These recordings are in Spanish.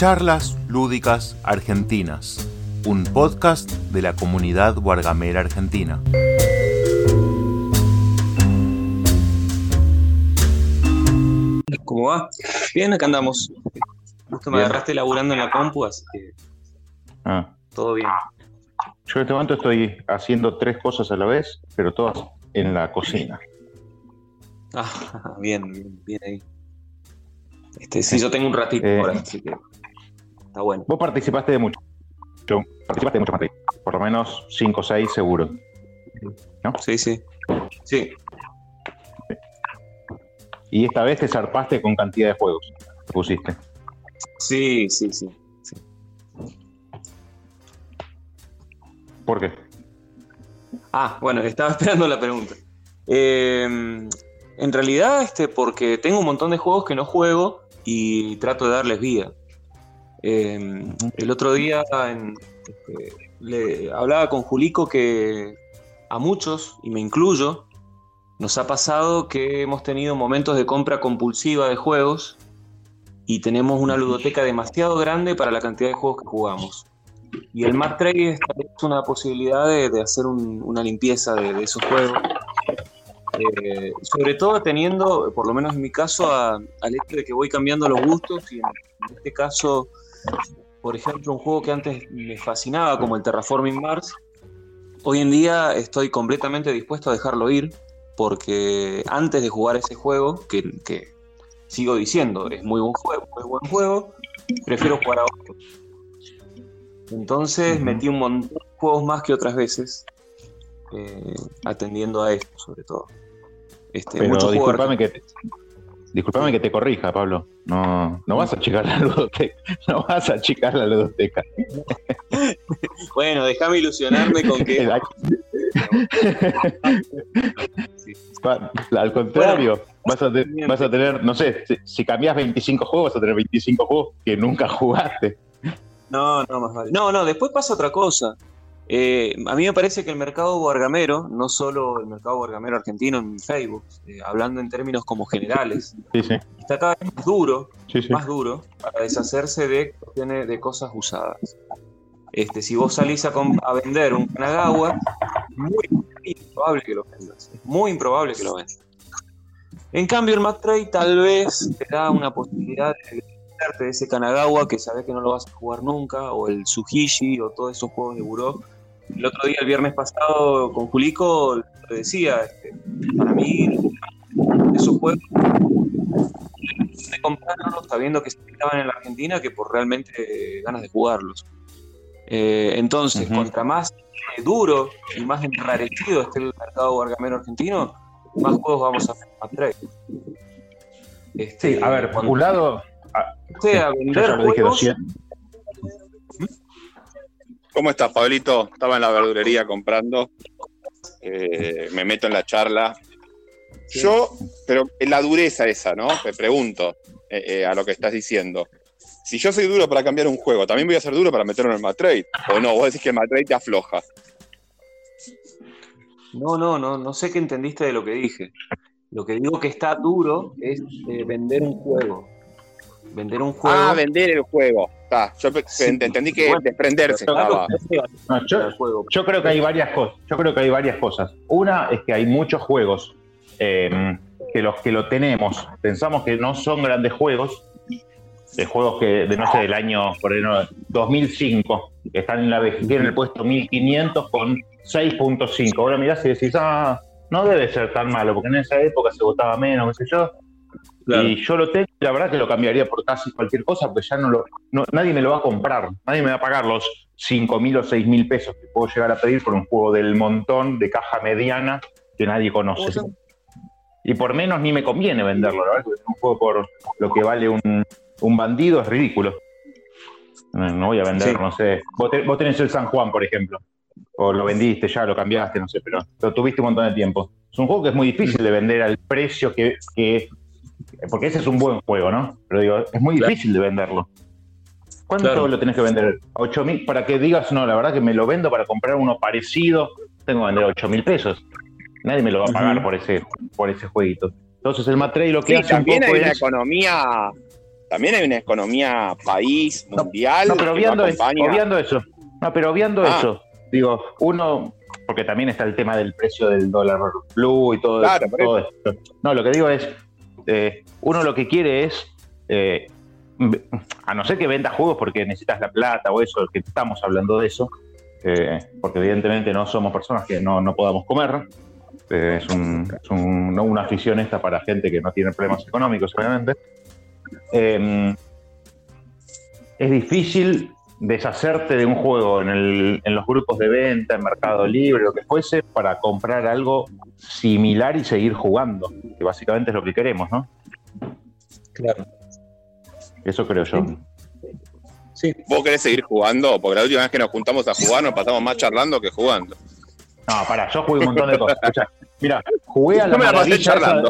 Charlas Lúdicas Argentinas, un podcast de la comunidad Guargamera Argentina. ¿Cómo va? Bien, acá andamos. Justo me Bien. agarraste laburando en la compu, así que Ah, todo bien. yo en este momento estoy haciendo tres cosas a la vez, pero todas en la cocina. Ah, bien, bien, bien ahí. Este, sí, yo tengo un ratito Eh. ahora, así que está bueno. Vos participaste de mucho. Yo participaste de mucho Madrid. Por lo menos cinco o seis seguro. Sí, sí. Sí, Y esta vez te zarpaste con cantidad de juegos que pusiste. sí, sí, sí. ¿Por qué? Ah, bueno, estaba esperando la pregunta. Eh, en realidad, este, porque tengo un montón de juegos que no juego y trato de darles vida. Eh, el otro día este, le hablaba con Julico que a muchos, y me incluyo, nos ha pasado que hemos tenido momentos de compra compulsiva de juegos y tenemos una ludoteca demasiado grande para la cantidad de juegos que jugamos. Y el Mad Trade es una posibilidad de, hacer un- una limpieza de, esos juegos. Eh, sobre todo teniendo, por lo menos en mi caso, al hecho de que voy cambiando los gustos y en este caso, por ejemplo, un juego que antes me fascinaba como el Terraforming Mars, hoy en día estoy completamente dispuesto a dejarlo ir porque antes de jugar ese juego, que, que sigo diciendo, es muy buen juego, muy buen juego, prefiero jugar a otro. Entonces metí un montón de juegos más que otras veces, eh, atendiendo a esto sobre todo. Este, Pero discúlpame que, te, discúlpame que te corrija, Pablo. No, no vas a achicar la ludoteca. No vas a achicar la ludoteca. Bueno, déjame ilusionarme con que Sí. Al contrario, vas, a te- vas a tener, no sé, si, si cambias 25 juegos, vas a tener 25 juegos que nunca jugaste. No, no, más vale. No, no, después pasa otra cosa. Eh, a mí me parece que el mercado guargamero, no solo el mercado guargamero argentino en Facebook, eh, hablando en términos como generales, Sí, sí, está cada vez más duro, sí, más duro, para deshacerse de, de cosas usadas. Este, si vos salís a, vender un Kanagawa, es muy improbable que lo vendas. Es muy improbable que lo vendas. En cambio, el Mac Trade tal vez te da una posibilidad de de ese Kanagawa que sabes que no lo vas a jugar nunca, o el Tsuhishi, o todos esos juegos de Buró. El otro día, el viernes pasado, con Julico, le decía, este, para mí, esos juegos de comprarlos sabiendo que se estaban en la Argentina que por realmente eh, ganas de jugarlos. Eh, entonces, Ujú. contra más eh, duro y más enrarecido esté el mercado guargamero argentino, más juegos vamos a traer. Este, Sí, a ver, por un lado, esté a yo vender lo dije juegos, 200. ¿Cómo estás, Pablito? Estaba en la verdulería comprando. Eh, me meto en la charla. Yo, pero la dureza esa, ¿no? Te pregunto eh, eh, a lo que estás diciendo. Si yo soy duro para cambiar un juego, ¿también voy a ser duro para meterlo en el Matrade? ¿O no? Vos decís que el Matrade te afloja. No, no, no, no sé qué entendiste de lo que dije. Lo que digo que está duro es vender un juego. Vender un juego. Ah, vender el juego. Está, yo Sí. entendí que Bueno, desprenderse. No, yo, creo que hay varias cosas. Yo creo que hay varias cosas. Una es que hay muchos juegos eh, que los que lo tenemos pensamos que no son grandes juegos, de juegos que de no sé del año por ejemplo, 2005 que están en la en el puesto 1500 con 6.5. Ahora mirás y decís, ah, no debe ser tan malo porque en esa época se votaba menos, qué sé yo. Claro. Y yo lo tengo, y la verdad que lo cambiaría por casi cualquier cosa, porque ya no lo, no- nadie me lo va a comprar, nadie me va a pagar los 5 mil o 6 mil pesos que puedo llegar a pedir por un juego del montón de caja mediana que nadie conoce. Y por menos ni me conviene venderlo, la verdad, porque un juego por lo que vale un, un bandido es ridículo. No, no voy a vender, Sí. no sé. Vos, te- vos tenés el San Juan, por ejemplo. O lo vendiste ya, lo cambiaste, no sé, pero lo tuviste un montón de tiempo. Es un juego que es muy difícil de vender al precio que, que porque ese es un buen juego, ¿no? Pero digo, es muy Claro. difícil de venderlo. ¿Cuánto Claro. lo tenés que vender? ¿A 8 mil? Para que digas, no, la verdad que me lo vendo para comprar uno parecido, tengo que vender 8 mil pesos. Nadie me lo va a pagar por ese por ese jueguito. Entonces el Matrey lo que Sí, hace un también poco hay una es... economía, también hay una economía país, mundial. No, pero obviando, eso, obviando eso. No, pero obviando ah. eso. Digo, uno, porque también está el tema del precio del dólar blue y todo, esto. No, lo que digo es, eh, uno lo que quiere es, eh, a no ser que venda juegos porque necesitas la plata o eso, que estamos hablando de eso, eh, porque evidentemente no somos personas que no, no podamos comer, es, una afición esta para gente que no tiene problemas económicos, obviamente. Em, es difícil deshacerte de un juego en, los grupos de venta, en Mercado Libre, lo que fuese, para comprar algo similar y seguir jugando, que básicamente es lo que queremos, ¿no? Claro. Eso creo yo. Sí. ¿Vos querés seguir jugando? Porque la última vez que nos juntamos a jugar nos pasamos más charlando que jugando. No, para, yo jugué un montón de cosas. mira, jugué a la maravilla.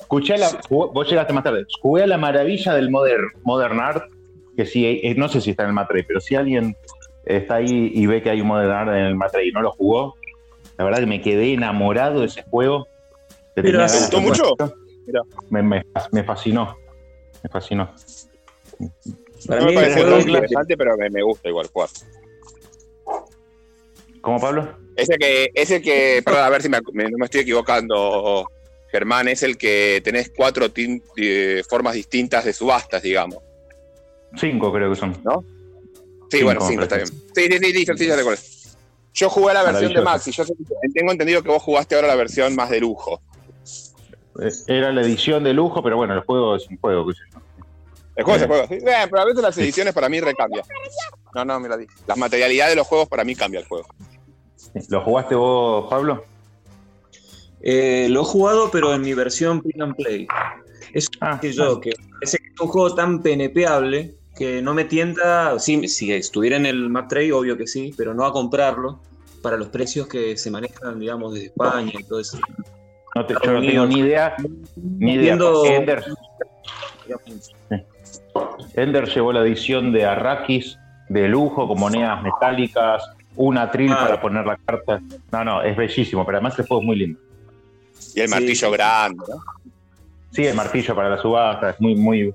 escuché la, vos llegaste más tarde. Jugué a la maravilla del Modern, Modern Art, que sí, eh, no sé si está en el Matre, pero si alguien está ahí y ve que hay un Modern Art en el Matre y no lo jugó, la verdad que me quedé enamorado de ese juego. ¿Te gustó mucho? Me, me, me, fascinó. Me fascinó. Para mí me parece muy interesante, pero me, me gusta igual jugar. ¿Cómo, Pablo? Ese que, ese que, perdón, a ver si me, no me estoy equivocando, Germán, es el que tenés cuatro eh, formas distintas de subastas, digamos. Cinco creo que son. ¿No? Sí, bueno, cinco, está bien. Sí, sí, sí, sí, sí ya recuerdo. Yo jugué la versión de Max y yo tengo entendido que vos jugaste ahora la versión más de lujo. Eh, era la edición de lujo, pero bueno, el juego es un juego, qué sé yo. El juego es el juego, sí. pero a veces las ediciones para mí recambian. No, no, mira, las materialidades de los juegos para mí cambia el juego. ¿Lo jugaste vos, Pablo? Eh, lo he jugado, pero en mi versión Play and Play. Es ah, que yo, que es un juego tan penepeable que no me tienta. Sí, si estuviera en el Mac Trade, obvio que sí, pero no a comprarlo para los precios que se manejan, digamos, desde España y todo eso. No te, yo no tengo ni idea. Ni idea. Ender, Ender llevó la edición de Arrakis de lujo con monedas metálicas, una tril para poner la carta. No, no, es bellísimo, pero además el juego es muy lindo. Y el martillo grande, ¿no? Sí, el martillo para la subasta, es muy, muy,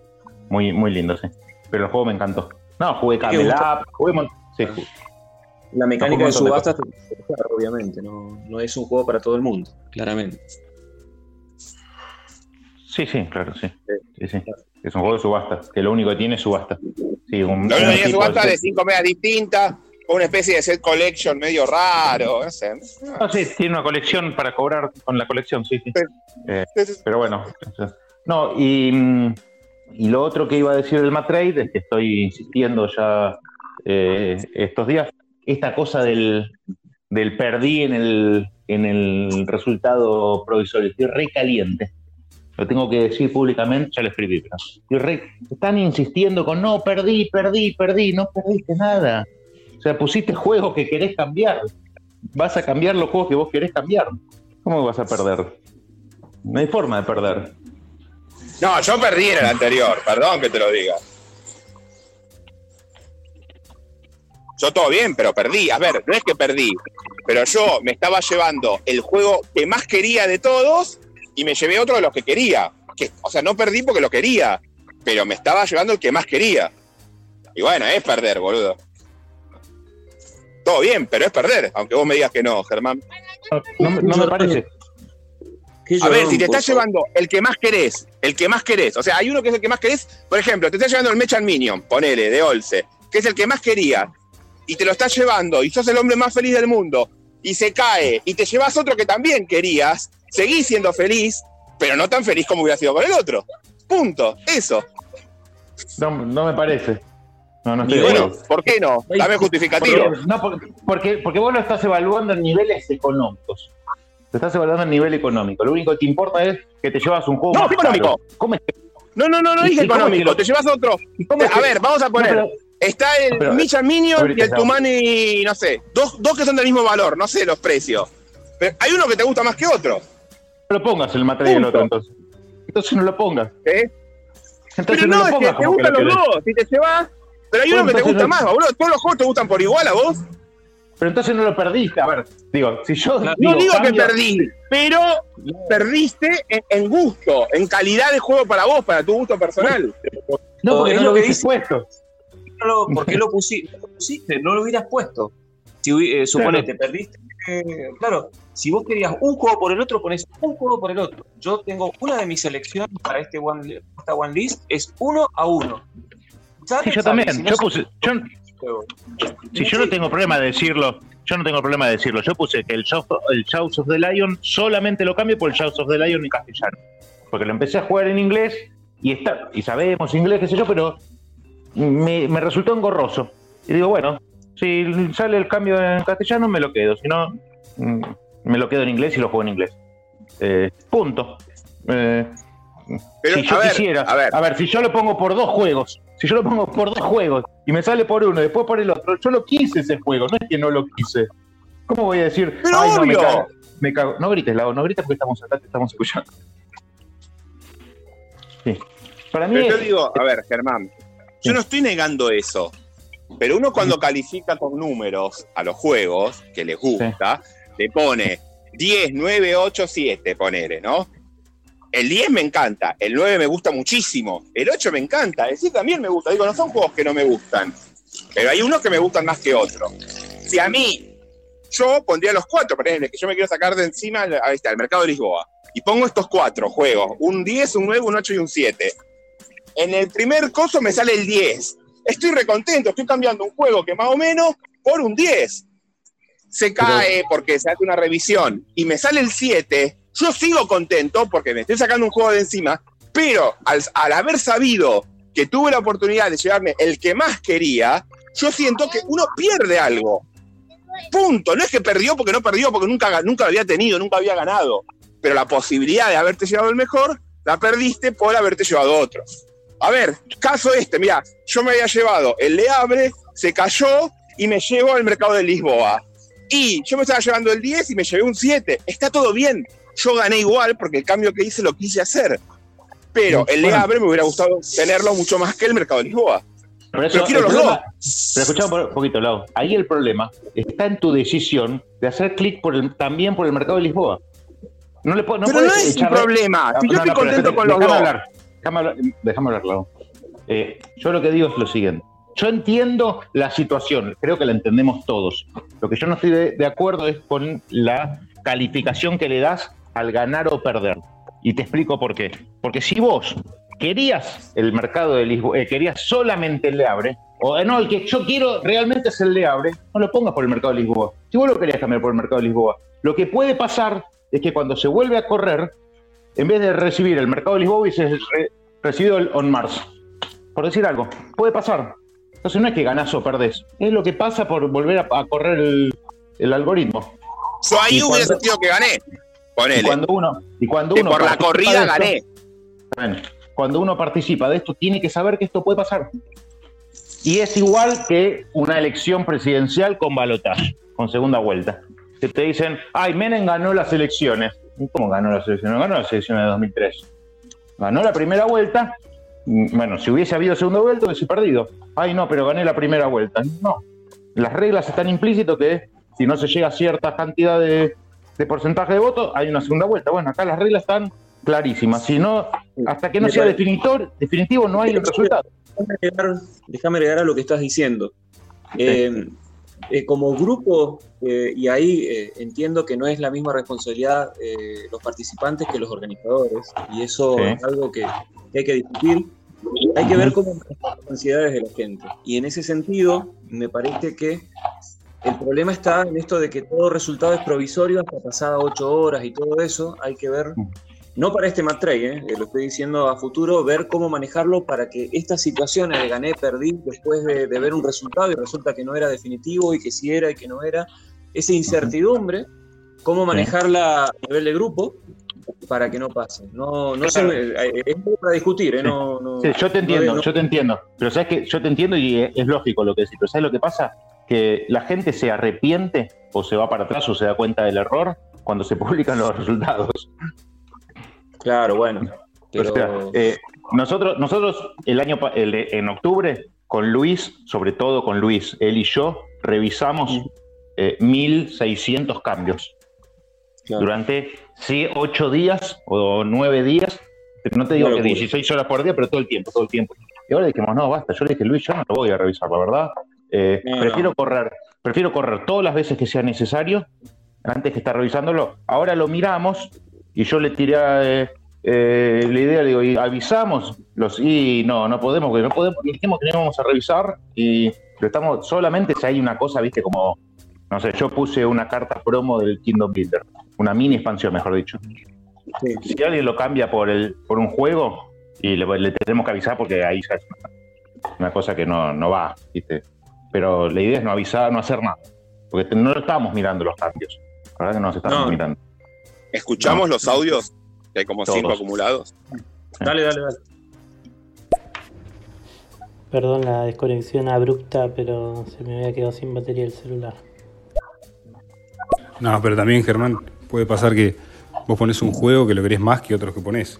muy, muy lindo, sí. Pero el juego me encantó. No, jugué Camel jugué sí, La mecánica de subasta, obviamente, no, no es un juego para todo el mundo, claramente. Sí, sí, claro, sí. sí, sí. Es un juego de subasta, que lo único que tiene es subasta. Sí, un, lo único que tiene subasta de cinco medias distintas, una especie de set collection medio raro, no sé. No, sí, tiene una colección para cobrar con la colección, sí, sí. Eh, pero bueno, no, y, y, lo otro que iba a decir del Matrade es que estoy insistiendo ya eh, estos días, esta cosa del, del perdí en el, en el resultado provisorio, estoy re caliente. Lo tengo que decir públicamente, ya lo escribí, pero re, están insistiendo con no, perdí, perdí, perdí, no perdiste nada o sea, pusiste juegos que querés cambiar. Vas a cambiar los juegos que vos querés cambiar. ¿Cómo vas a perder? No hay forma de perder. No, yo perdí en el anterior, perdón que te lo diga. Yo todo bien, pero perdí. A ver, no es que perdí, pero yo me estaba llevando el juego que más quería de todos y me llevé otro de los que quería. Que, o sea, no perdí porque lo quería, pero me estaba llevando el que más quería. Y bueno, es perder, boludo todo bien, pero es perder, aunque vos me digas que no, Germán. No, me parece. A ver, si te estás llevando el que más querés, el que más querés, o sea, hay uno que es el que más querés, por ejemplo, te estás llevando el Mechan Minion, ponele, de Olse, que es el que más quería, y te lo estás llevando, y sos el hombre más feliz del mundo, y se cae, y te llevas otro que también querías, seguís siendo feliz, pero no tan feliz como hubiera sido con el otro. Punto, eso. No, no me parece. No, no estoy bueno, ¿por qué no? Dame justificativo. no, porque, porque, vos lo estás evaluando en niveles económicos. Te estás evaluando en nivel económico. Lo único que te importa es que te llevas un juego. No, económico. ¿Cómo es No, no, no, no dije económico. Te llevas otro. a ver, vamos a poner. Está el pero, Minion y el Tumani, no sé. Dos, dos que son del mismo valor, no sé los precios. Pero hay uno que te gusta más que otro. No lo pongas el material del otro entonces. Entonces no lo pongas. ¿Eh? Entonces pero no, no lo pongas es que te gustan los dos. Si te llevas pero hay uno que te gusta más, boludo. Todos los juegos te gustan por igual a vos. Pero entonces no lo perdiste. A ver, digo, si yo. No digo, que perdí, pero perdiste en, gusto, en calidad de juego para vos, para tu gusto personal. No, porque es no lo dice. puesto. No lo- ¿Por qué lo pusi- lo pusiste? No lo hubieras puesto. Si eh, suponete, perdiste. eh, claro, si vos querías un juego por el otro, pones un juego por el otro. Yo tengo una de mis selecciones para este one, esta one list, es uno a uno. Sí, yo también. Si no, Yo se- puse, yo, si yo no tengo problema de decirlo, yo no tengo problema de decirlo. Yo puse que el Shout el Shouts of the Lion solamente lo cambio por el Shouts of the Lion en castellano. Porque lo empecé a jugar en inglés y está, y sabemos inglés, qué sé yo, pero me, me resultó engorroso. Y digo, bueno, si sale el cambio en castellano, me lo quedo. Si no, mm, me lo quedo en inglés y lo juego en inglés. Eh, punto. Eh, Pero, si yo a ver, quisiera, a ver. si yo lo pongo por dos juegos, si yo lo pongo por dos juegos y me sale por uno y después por el otro, yo lo quise ese juego, no es que no lo quise. ¿Cómo voy a decir? Pero "Ay, no, me obvio". cago, me cago"? No grites, Lau, no grites porque estamos acá, te estamos escuchando. Sí. Para mí Pero yo es- digo, a ver, Germán, yo no estoy negando eso. Pero uno cuando califica con números a los juegos que les gusta, le pone 10, 9, 8, 7, ponele, ¿no? El 10 me encanta, el 9 me gusta muchísimo, el 8 me encanta, el 7 también me gusta. Digo, no son juegos que no me gustan, pero hay unos que me gustan más que otros. Si a mí, yo pondría los cuatro, ejemplo, que yo me quiero sacar de encima, ahí está, el mercado de Lisboa, y pongo estos cuatro juegos, un 10, un 9, un 8 y un 7. En el primer coso me sale el 10. Estoy recontento, estoy cambiando un juego que más o menos por un 10. Se cae porque se hace una revisión y me sale el 7. Yo sigo contento porque me estoy sacando un juego de encima, pero al, al haber sabido que tuve la oportunidad de llevarme el que más quería, yo siento que uno pierde algo. Punto. No es que perdió porque no perdió, porque nunca, nunca lo había tenido, nunca había ganado. Pero la posibilidad de haberte llevado el mejor, la perdiste por haberte llevado otro. A ver, caso este, mira, yo me había llevado el Le Abre, se cayó y me llevo al mercado de Lisboa. Y yo me estaba llevando el 10 y me llevé un 7. Está todo bien. Yo gané igual porque el cambio que hice lo quise hacer. Pero el Bueno. Abre me hubiera gustado tenerlo mucho más que el mercado de Lisboa. Por eso, Pero quiero los problema- Pero escuchame un poquito, Lau. Ahí el problema está en tu decisión de hacer clic por el- también por el mercado de Lisboa. No le puedo, no pero no es un echarle- problema. Si No, yo estoy no, pero contento con los déjame dos. hablar. Déjame hablar, déjame hablar, Lau. Eh, yo lo que digo es lo siguiente. Yo entiendo la situación, creo que la entendemos todos. Lo que yo no estoy de, de acuerdo es con la calificación que le das al ganar o perder. Y te explico por qué. Porque si vos querías el mercado de Lisboa, eh, querías solamente el Le Abre, o eh, no, el que yo quiero realmente es el Le Abre, no lo pongas por el mercado de Lisboa. Si vos lo querías cambiar por el mercado de Lisboa, lo que puede pasar es que cuando se vuelve a correr, en vez de recibir el mercado de Lisboa, hubiese re- recibido el On Mars. Por decir algo, puede pasar. Entonces no es que ganás o perdés, es lo que pasa por volver a, a correr el, el algoritmo. Yo ahí Y hubiera cuando- sentido que gané. Y Ponele. cuando uno, y cuando uno por la corrida esto- gané. bueno, cuando uno participa de esto, tiene que saber que esto puede pasar. Y es igual que una elección presidencial con balotaje, con segunda vuelta. Que te dicen, ay, Menem ganó las elecciones. ¿Y ¿Cómo ganó las elecciones? No ganó las elecciones de 2003. Ganó la primera vuelta. Bueno, si hubiese habido segunda vuelta, hubiese perdido. Ay, no, pero gané la primera vuelta. No. Las reglas están implícitas que si no se llega a cierta cantidad de, de porcentaje de votos, hay una segunda vuelta. Bueno, acá las reglas están clarísimas. Si no, hasta que no sea definitor, definitivo, no hay el resultado. Déjame agregar, a lo que estás diciendo. Eh, eh, como grupo, eh, y ahí eh, entiendo que no es la misma responsabilidad eh, los participantes que los organizadores, y eso Sí. es algo que, que hay que discutir. Hay que ver cómo las ansiedades de la gente. Y en ese sentido, me parece que el problema está en esto de que todo resultado es provisorio hasta pasadas ocho horas y todo eso. Hay que ver, no para este match eh, lo estoy diciendo a futuro, ver cómo manejarlo para que estas situaciones de gané, perdí, después de, de ver un resultado y resulta que no era definitivo y que sí era y que no era, esa incertidumbre, cómo manejarla a nivel de grupo para que no pase. No, no se me- eh, es para discutir, eh, no, no- Sí, yo te entiendo, no- yo te entiendo. Pero sabes que yo te entiendo y es, es lógico lo que decís. Pero ¿sabes lo que pasa? Que la gente se arrepiente o se va para atrás o se da cuenta del error cuando se publican los resultados. Claro, bueno. Pero, O sea, eh, nosotros, nosotros el año el en octubre, con Luis, sobre todo con Luis, él y yo, revisamos eh, 1.600 cambios claro. durante sí, 8 días o 9 días. No te digo que locura. 16 horas por día, pero todo el tiempo, todo el tiempo. Y ahora dijimos, no, basta. Yo le dije, Luis, yo no lo voy a revisar, la verdad. Eh, No, prefiero no. correr, prefiero correr todas las veces que sea necesario antes que estar revisándolo. Ahora lo miramos y yo le tiré eh, eh, la idea, le digo, y avisamos los y no, no podemos, porque no podemos, dijimos que no íbamos a revisar y lo estamos, solamente si hay una cosa, viste, como, no sé, yo puse una carta promo del Kingdom Builder, una mini expansión, mejor dicho. Si alguien lo cambia por el, por un juego, y le, le tenemos que avisar porque ahí ya es una, una cosa que no, no va, viste. Pero la idea es no avisar, no hacer nada. Porque no lo estamos mirando los cambios. La verdad que no los estamos No. mirando. ¿Escuchamos No. los audios? Que hay como cinco acumulados. Dale, dale, dale. Perdón la desconexión abrupta, pero se me había quedado sin batería el celular. No, pero también, Germán, puede pasar que vos pones un juego que lo querés más que otros que pones.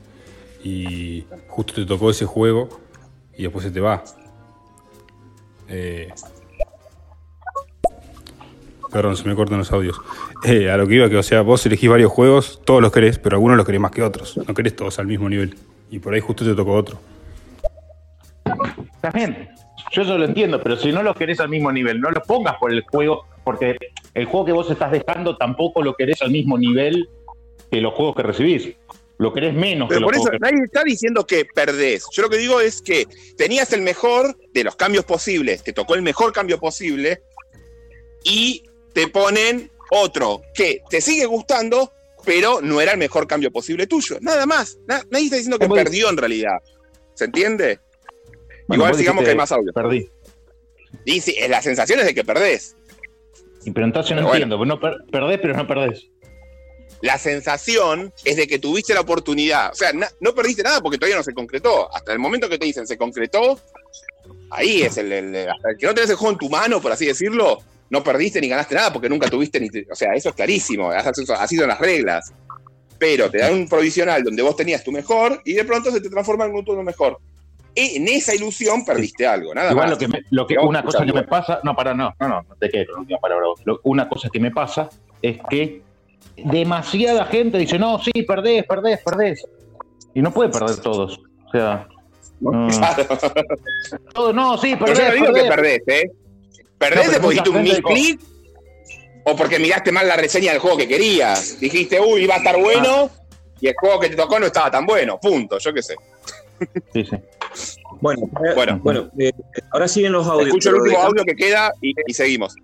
Y justo te tocó ese juego y después se te va. Eh, Perdón, se me cortan los audios. Eh, a lo que iba, que o sea, vos elegís varios juegos, todos los querés, pero algunos los querés más que otros. No querés todos al mismo nivel. Y por ahí justo te tocó otro. Está bien, yo eso lo entiendo, pero si no lo querés al mismo nivel, no lo pongas por el juego, porque el juego que vos estás dejando tampoco lo querés al mismo nivel que los juegos que recibís. Lo querés menos que Pero los por eso juegos que nadie está diciendo que perdés. Yo lo que digo es que tenías el mejor de los cambios posibles, te tocó el mejor cambio posible y te ponen otro que te sigue gustando, pero no era el mejor cambio posible tuyo. Nada más. Na- nadie está diciendo que perdió en realidad. ¿Se entiende? Bueno, Igual vos sigamos que hay más audio. Perdí. Y sí, la sensación es de que perdés. Y, pero entonces no bueno. entiendo, no per- perdés, pero no perdés. La sensación es de que tuviste la oportunidad. O sea, no perdiste nada porque todavía no se concretó. Hasta el momento que te dicen se concretó, ahí es el, el- hasta el que no tenés el juego en tu mano, por así decirlo, no perdiste ni ganaste nada porque nunca tuviste ni. o sea, eso es clarísimo. Así son las reglas. Pero te dan un provisional donde vos tenías tu mejor y de pronto se te transforma en un turno mejor. En esa ilusión perdiste algo, nada Igual más. lo que, me- lo que una cosa que me pasa, no, para, no, no, no, no te la última palabra. Lo- una cosa que me pasa es que demasiada gente dice, no, sí, perdés, perdés, perdés. Y no puede perder todos. O sea, Claro. todos, no, sí, Pero perdés, yo no digo que perdés. perdés, ¿eh? No, Perdés pero porque un misclick o porque miraste mal la reseña del juego que querías. Dijiste, uy, iba a estar bueno y el juego que te tocó no estaba tan bueno. Punto, yo qué sé. Sí, sí. Bueno, eh, Bueno. bueno eh, ahora siguen los audios. Escucho el último déjame- audio que queda y, y seguimos.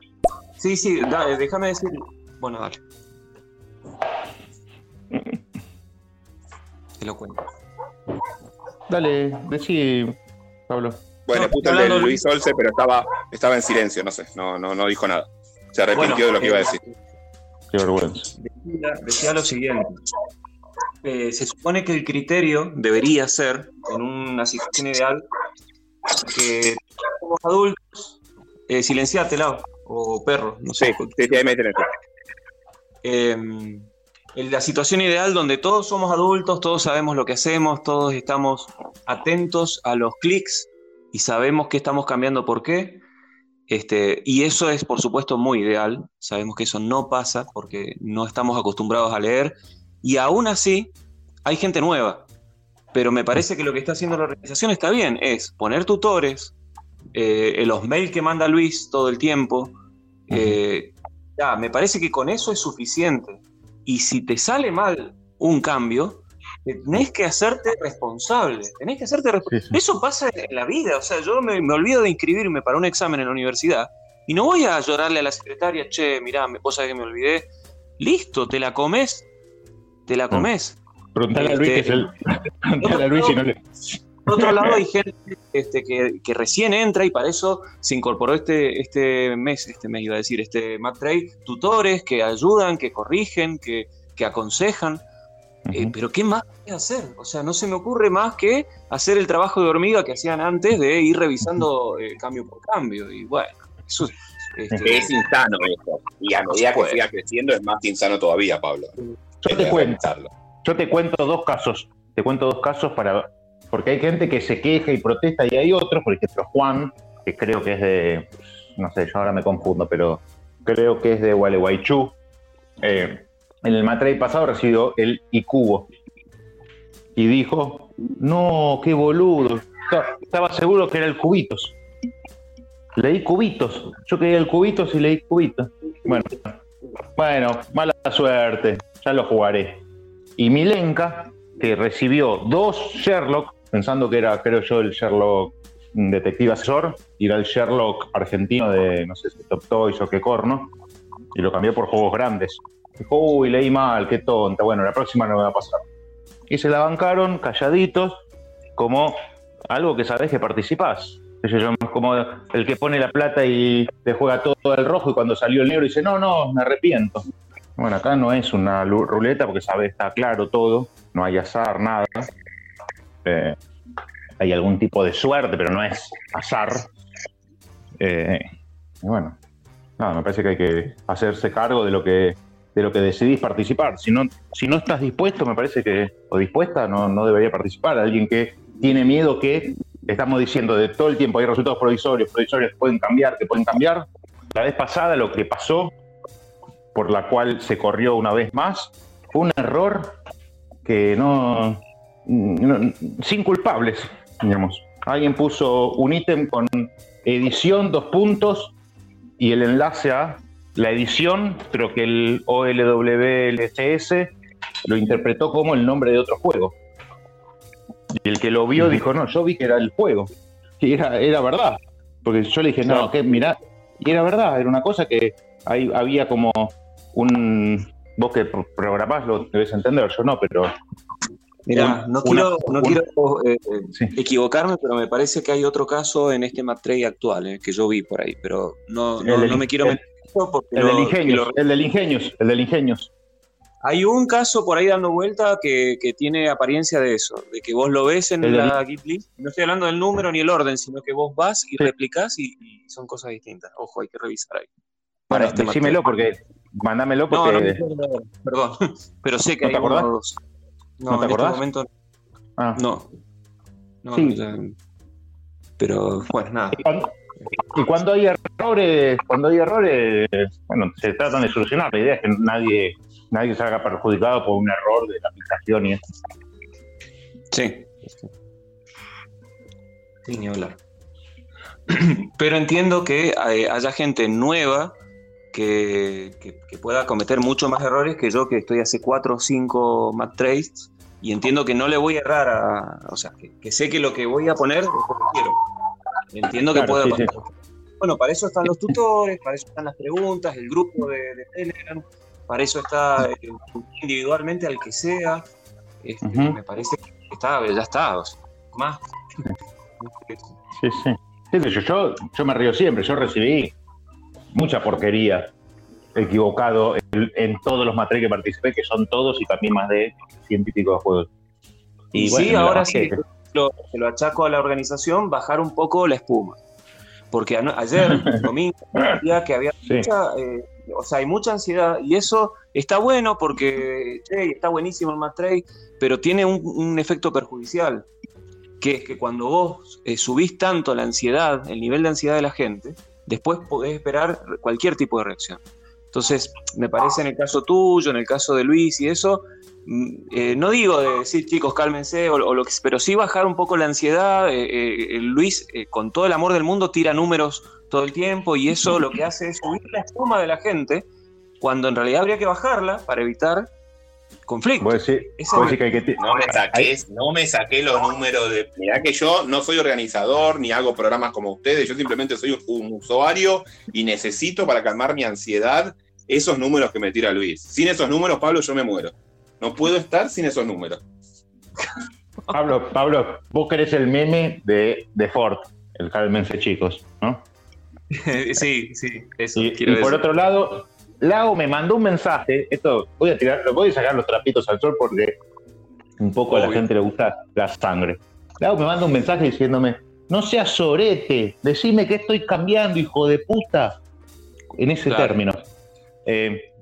Sí, sí, da- eh, déjame decir. Bueno, dale. Te lo cuento. Dale, decí, Pablo. Bueno, No, puso el de Luis Olce, pero estaba, estaba en silencio, no sé, no, no, no dijo nada. Se arrepintió Bueno, de lo que iba a eh, decir. Qué vergüenza. Decía, decía lo siguiente. Eh, se supone que el criterio debería ser, en una situación ideal, que somos adultos, eh, silenciate, o perro, no sé. Sí, sí, ahí esto. Eh, en la situación ideal donde todos somos adultos, todos sabemos lo que hacemos, todos estamos atentos a los clics y sabemos que estamos cambiando por qué. Este, y eso es, por supuesto, muy ideal. Sabemos que eso no pasa porque no estamos acostumbrados a leer. Y aún así, hay gente nueva. Pero me parece que lo que está haciendo la organización está bien. Es poner tutores, eh, en los mails que manda Luis todo el tiempo. eh, ya, me parece que con eso es suficiente. Y si te sale mal un cambio, tenés que hacerte responsable. Tenés que hacerte responsable. Sí, sí. Eso pasa en la vida. O sea, yo me, me olvido de inscribirme para un examen en la universidad y no voy a llorarle a la secretaria, che, mirá, me cosa que me olvidé. Listo, te la comes, te la comes. Preguntale a Luis que es el. Preguntale a Luis si no le. Por otro lado, hay gente este, que, que recién entra y para eso se incorporó este, este mes, este mes iba a decir, este Matt Trade, tutores que ayudan, que corrigen, que, que aconsejan. Eh, Ujú. pero ¿qué más hay que hacer? O sea, no se me ocurre más que hacer el trabajo de hormiga que hacían antes de ir revisando eh, cambio por cambio. Y bueno, eso es, este, Es insano esto. Y a medida que siga creciendo es más insano todavía, Pablo. Yo te cuento. Yo te cuento dos casos. Te cuento dos casos para. Porque hay gente que se queja y protesta y hay otros, por ejemplo, Juan, que creo que es de. No sé, yo ahora me confundo, pero creo que es de Gualeguaychú. Eh, en el Matray pasado recibió el Icubo. Y dijo: No, qué boludo. estaba seguro que era el Cubitos. Leí Cubitos. Yo quería el Cubitos y leí Cubitos. Bueno, bueno, mala suerte. Ya lo jugaré. Y Milenka, que recibió dos Sherlock, pensando que era, creo yo, el Sherlock detective asesor, y era el Sherlock argentino de, no sé si Top Toys o qué corno, y lo cambié por juegos grandes. Dijo, uy, leí mal, qué tonta. Bueno, la próxima no me va a pasar. Y se la bancaron calladitos, como algo que sabes que participás. Como el que pone la plata y te juega todo el rojo y cuando salió el negro dice, no, no, me arrepiento. Bueno, acá no es una ruleta porque sabes, está claro todo, no hay azar, nada. Eh, hay algún tipo de suerte, pero no es azar. Eh, bueno, nada, me parece que hay que hacerse cargo de lo que de lo que decidís participar. Si no, si no estás dispuesto, me parece que, o dispuesta, no, no debería participar. Alguien que tiene miedo que estamos diciendo de todo el tiempo hay resultados provisorios, provisorios que pueden cambiar, que pueden cambiar. La vez pasada lo que pasó, por la cual se corrió una vez más, fue un error que no, sin culpables, digamos. Alguien puso un ítem con edición, dos puntos, y el enlace a la edición, creo que el OLWLCS lo interpretó como el nombre de otro juego. Y el que lo vio dijo, no, yo vi que era el juego. Y era, era verdad. Porque yo le dije, no, que mira, y era verdad, era una cosa que ahí había como un. Vos que programás lo debes entender, yo no, pero. Mira, no quiero, no quiero eh, equivocarme, pero me parece que hay otro caso en este Matrey actual, eh, que yo vi por ahí, pero no, no, me quiero meter el, del Ingenios, el del Ingenios, el del Ingenios. Hay un caso por ahí dando vuelta que, tiene apariencia de eso, de que vos lo ves en la Git list. No estoy hablando del número ni el orden, sino que vos vas y replicás y, son cosas distintas. Ojo, hay que revisar ahí. Para este decímelo porque. Mándamelo porque. perdón. Pero sé que hay uno dos. No, te en Este momento, ah. No. No, sí. pero bueno, nada. Y cuando hay errores, cuando hay errores, bueno, se tratan de solucionar. La idea es que nadie, nadie salga perjudicado por un error de la aplicación y eso. Sí. Sí, ni hablar. Pero entiendo que haya gente nueva que, pueda cometer muchos más errores que yo, que estoy hace 4 o 5 Mac trades, y entiendo que no le voy a errar a. O sea, que, sé que lo que voy a poner es lo que quiero. Entiendo que puede pasar. Bueno, para eso están los tutores, para eso están las preguntas, el grupo de, Telegram, para eso está eh, individualmente al que sea. Este, me parece que está, ya está. más. Sí, sí. Yo, yo, me río siempre, yo recibí mucha porquería equivocado en, todos los materiales que participé, que son todos y también más de científicos de juegos. Y, sí, ahora sí lo, se lo achaco a la organización, bajar un poco la espuma. Porque ayer, domingo, día que había mucha, eh, o sea, hay mucha ansiedad y eso está bueno porque está buenísimo el Matrey, pero tiene un, efecto perjudicial, que es que cuando vos eh, subís tanto la ansiedad, el nivel de ansiedad de la gente, después podés esperar cualquier tipo de reacción. Entonces, me parece en el caso tuyo, en el caso de Luis y eso, Mm, eh, no digo de decir chicos cálmense, o, lo que, pero sí bajar un poco la ansiedad. Eh, eh, Luis, con todo el amor del mundo, tira números todo el tiempo y eso lo que hace es subir la espuma de la gente, cuando en realidad habría que bajarla para evitar conflicto. no, me saqué, no me saqué los números de. Mirá que yo no soy organizador ni hago programas como ustedes, yo simplemente soy un usuario y necesito para calmar mi ansiedad esos números que me tira Luis. Sin esos números, Pablo, yo me muero. No puedo estar sin esos números. Pablo, Pablo, vos querés el meme de, de Ford, el cálmense chicos, ¿no? sí, sí, eso. Y, por otro lado, Lau me mandó un mensaje, esto voy a tirar, voy a sacar los trapitos al sol porque un poco a la gente le gusta la sangre. Lau me manda un mensaje diciéndome, no seas sorete, decime que estoy cambiando, hijo de puta, en ese término. Eh,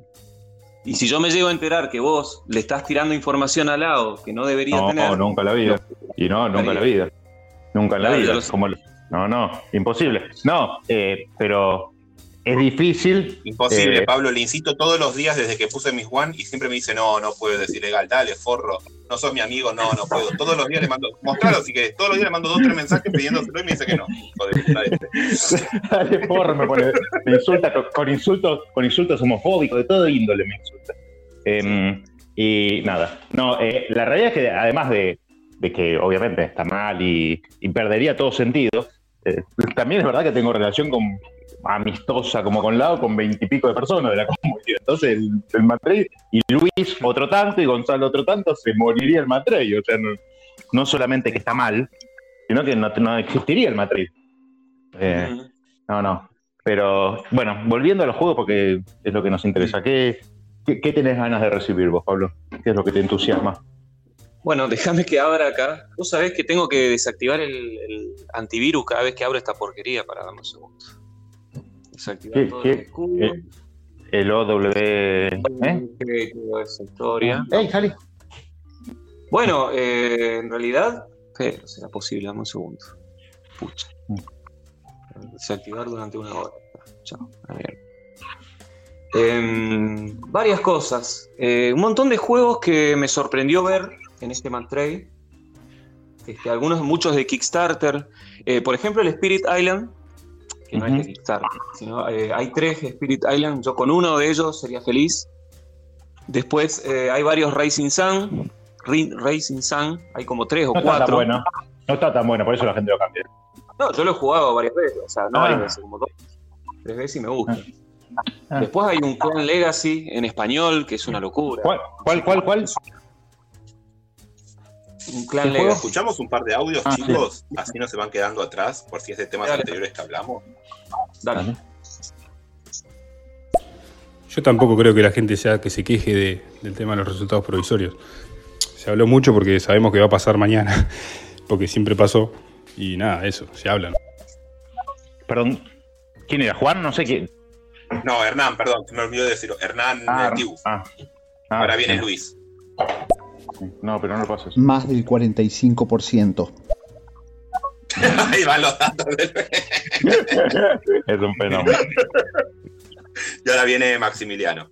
y si yo me llego a enterar que vos le estás tirando información al lado que no debería tener. No, nunca en la vida. y no, nunca en la vida. Nunca en la vida. no, no, imposible. No, eh, pero es difícil. Imposible, eh, Pablo, le insisto todos los días desde que puse mis One y siempre me dice, no, no puedo decir legal, dale, forro, no sos mi amigo, no, no puedo. Todos los días le mando, mostralo si querés, todos los días le mando dos, tres mensajes pidiéndoselo y me dice que no. este. Dale, porro, me, pone- me insulta con, con insultos, con insultos homofóbicos, de todo índole me insulta. Em, y nada, no, eh, la realidad es que además de, de que obviamente está mal y, y perdería todo sentido, eh, también es verdad que tengo relación con amistosa como con Lao con veintipico de personas de la comunidad. Entonces el, el Matrey y Luis otro tanto y Gonzalo otro tanto, se moriría el Matrey. O sea, no, no solamente que está mal, sino que no, no existiría el Matrey. Eh, no, no. Pero bueno, volviendo a los juegos, porque es lo que nos interesa. ¿Qué, qué, qué tenés ganas de recibir vos, Pablo? ¿Qué es lo que te entusiasma? Bueno, déjame que abra acá. Vos sabés que tengo que desactivar el, el antivirus cada vez que abro esta porquería para darme un segundo. Desactivar ¿Qué- todo qué- el escudo. eh, El OW. ¿Eh? que toda esa historia. ¡Ey, Jali! Bueno, eh, en realidad, pero será posible, dame un segundo. Pucha. Desactivar durante una hora. Chao. A ver. Em, varias cosas. Eh, un montón de juegos que me sorprendió ver en este Mantrade. Este, algunos, muchos de Kickstarter. Eh, por ejemplo, el Spirit Island, que no Ujú. de Kickstarter, sino eh, hay tres Spirit Island. Yo con uno de ellos sería feliz. Después eh, hay varios Racing Sun. Racing Sun, hay como tres o No está tan cuatro. bueno. No está tan bueno, por eso la gente lo cambia. No, yo lo he jugado varias veces, o sea, no Ah. varias veces, como dos, tres veces y me gusta. Ah. Después hay un Clan Legacy en español, que es una locura. ¿Cuál, cuál, cuál? cuál? Un. Escuchamos un par de audios, Ah, chicos, así no se van quedando atrás por si es de temas Dale. anteriores que hablamos. Dale. Yo tampoco creo que la gente sea que se queje de- del tema de los resultados provisorios. Se habló mucho porque sabemos que va a pasar mañana, porque siempre pasó. Y nada, eso, se hablan. Perdón. ¿Quién era? ¿Juan? No sé quién. No, Hernán, perdón, se me olvidó decirlo. Hernán Ah, eh, ah. Ah, Ahora viene sí. Luis. No, pero no lo pases. Más del 45%. Ahí van los datos del... es un fenómeno. Y ahora viene Maximiliano.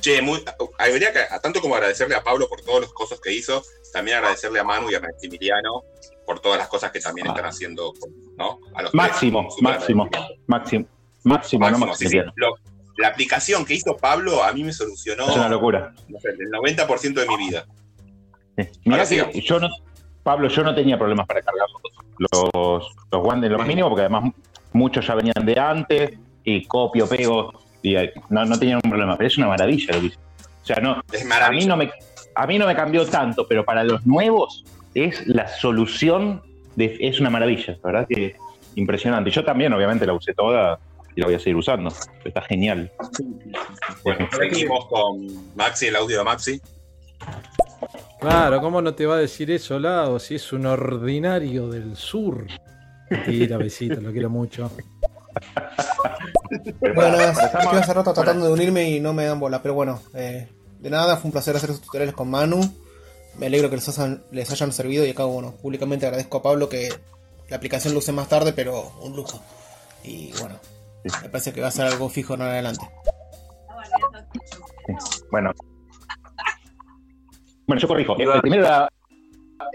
Che, muy, habría que, tanto como agradecerle a Pablo por todas las cosas que hizo, también agradecerle a Manu y a Maximiliano por todas las cosas que también están haciendo, ¿no? A los tres. Máximo, máximo, máximo, máximo, no sí, sí. Maximiliano. Lo- la aplicación que hizo Pablo a mí me solucionó Es una locura. no sé, el 90% de mi vida. Ahora que sí. yo no, Pablo, yo no tenía problemas para cargar los, los, los guantes lo mínimo, porque además muchos ya venían de antes, y copio, pego, y no, no tenían un problema. Pero es una maravilla lo que hice. O sea, no, Es a mí no me, a mí no me cambió tanto, pero para los nuevos es la solución, de, es una maravilla, la verdad que impresionante. Yo también, obviamente, la usé toda y la voy a seguir usando. Está genial. Bueno, seguimos con Maxi, el audio de Maxi. Claro, ¿cómo no te va a decir eso, Lado? Si es un ordinario del sur. Mentira, besito, lo quiero mucho. Buenas, Estamos- estoy hace rato tratando de unirme y no me dan bola, pero bueno, eh, de nada, fue un placer hacer estos tutoriales con Manu. Me alegro que les hayan, les hayan servido y acá, bueno, públicamente agradezco a Pablo que la aplicación lo use más tarde, pero un lujo. Y bueno, me parece que va a ser algo fijo en adelante. Bueno. Bueno, yo corrijo. El primero era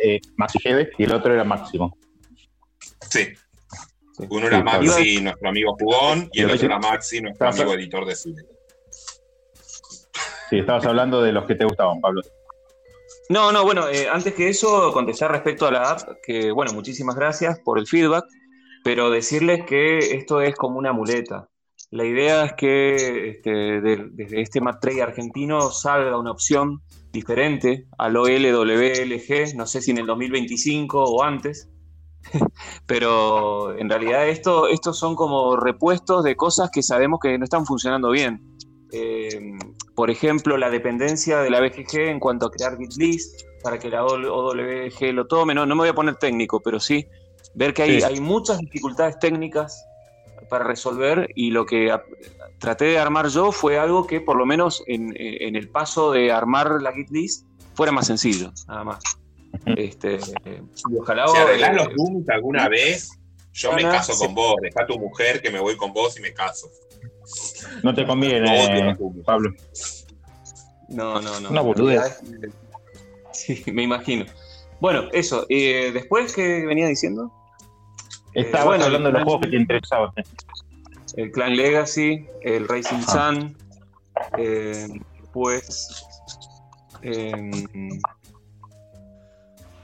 eh, Maxi Gede y el otro era Máximo. Sí. Uno era Sí. Maxi, nuestro amigo jugón, y el otro era Maxi, nuestro amigo editor de cine. Sí, estabas hablando de los que te gustaban, Pablo. No, no, bueno, eh, antes que eso, contestar respecto a la app, que bueno, muchísimas gracias por el feedback, pero decirles que esto es como una muleta. La idea es que este, de- desde este Matrey argentino salga una opción diferente al OLWLG, no sé si en el 2025 o antes, pero en realidad esto, estos son como repuestos de cosas que sabemos que no están funcionando bien. Eh, por ejemplo, la dependencia de la BGG en cuanto a crear git list para que la OWG lo tome. No, no me voy a poner técnico, pero sí ver que hay, Sí. hay muchas dificultades técnicas para resolver y lo que traté de armar yo fue algo que por lo menos en, en el paso de armar la git list fuera más sencillo, nada más. Este, y ojalá Si arreglás eh, los booms alguna vez, Yo me caso con vos, deja a tu mujer que me voy con vos y me caso. No te conviene, Pablo. No, no, no. Una boludez. Sí, me imagino. Bueno, eso. eh, después, ¿qué venía diciendo? Eh, bueno, hablando de los juegos que te interesaban. El Clan Legacy, el Racing Sun, eh, pues em,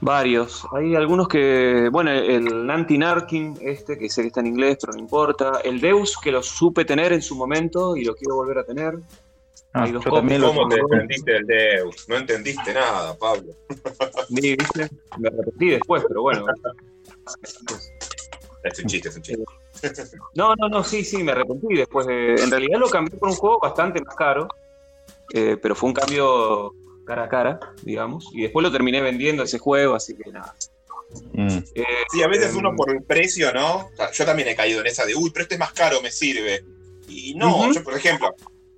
varios. Hay algunos que, bueno, el Nanti Narkin, este, que sé que está en inglés, pero no importa. El Deus, que lo supe tener en su momento y lo quiero volver a tener. Ah, Hay dos yo también lo ¿Cómo te copias. desprendiste del Deus? No entendiste nada, Pablo. Sí, ¿viste? Me arrepentí después, pero bueno. Es un chiste, es un chiste. No, no, no, sí, sí, me arrepentí después. de- en realidad lo cambié por un juego bastante más caro, eh, pero fue un cambio cara a cara, digamos, y después lo terminé vendiendo ese juego, así que nada. Mm. Eh, Sí, a veces em, uno por el precio, ¿no? O sea, Yo también he caído en esa de, uy, pero este es más caro, me sirve. Y no, yo, por ejemplo,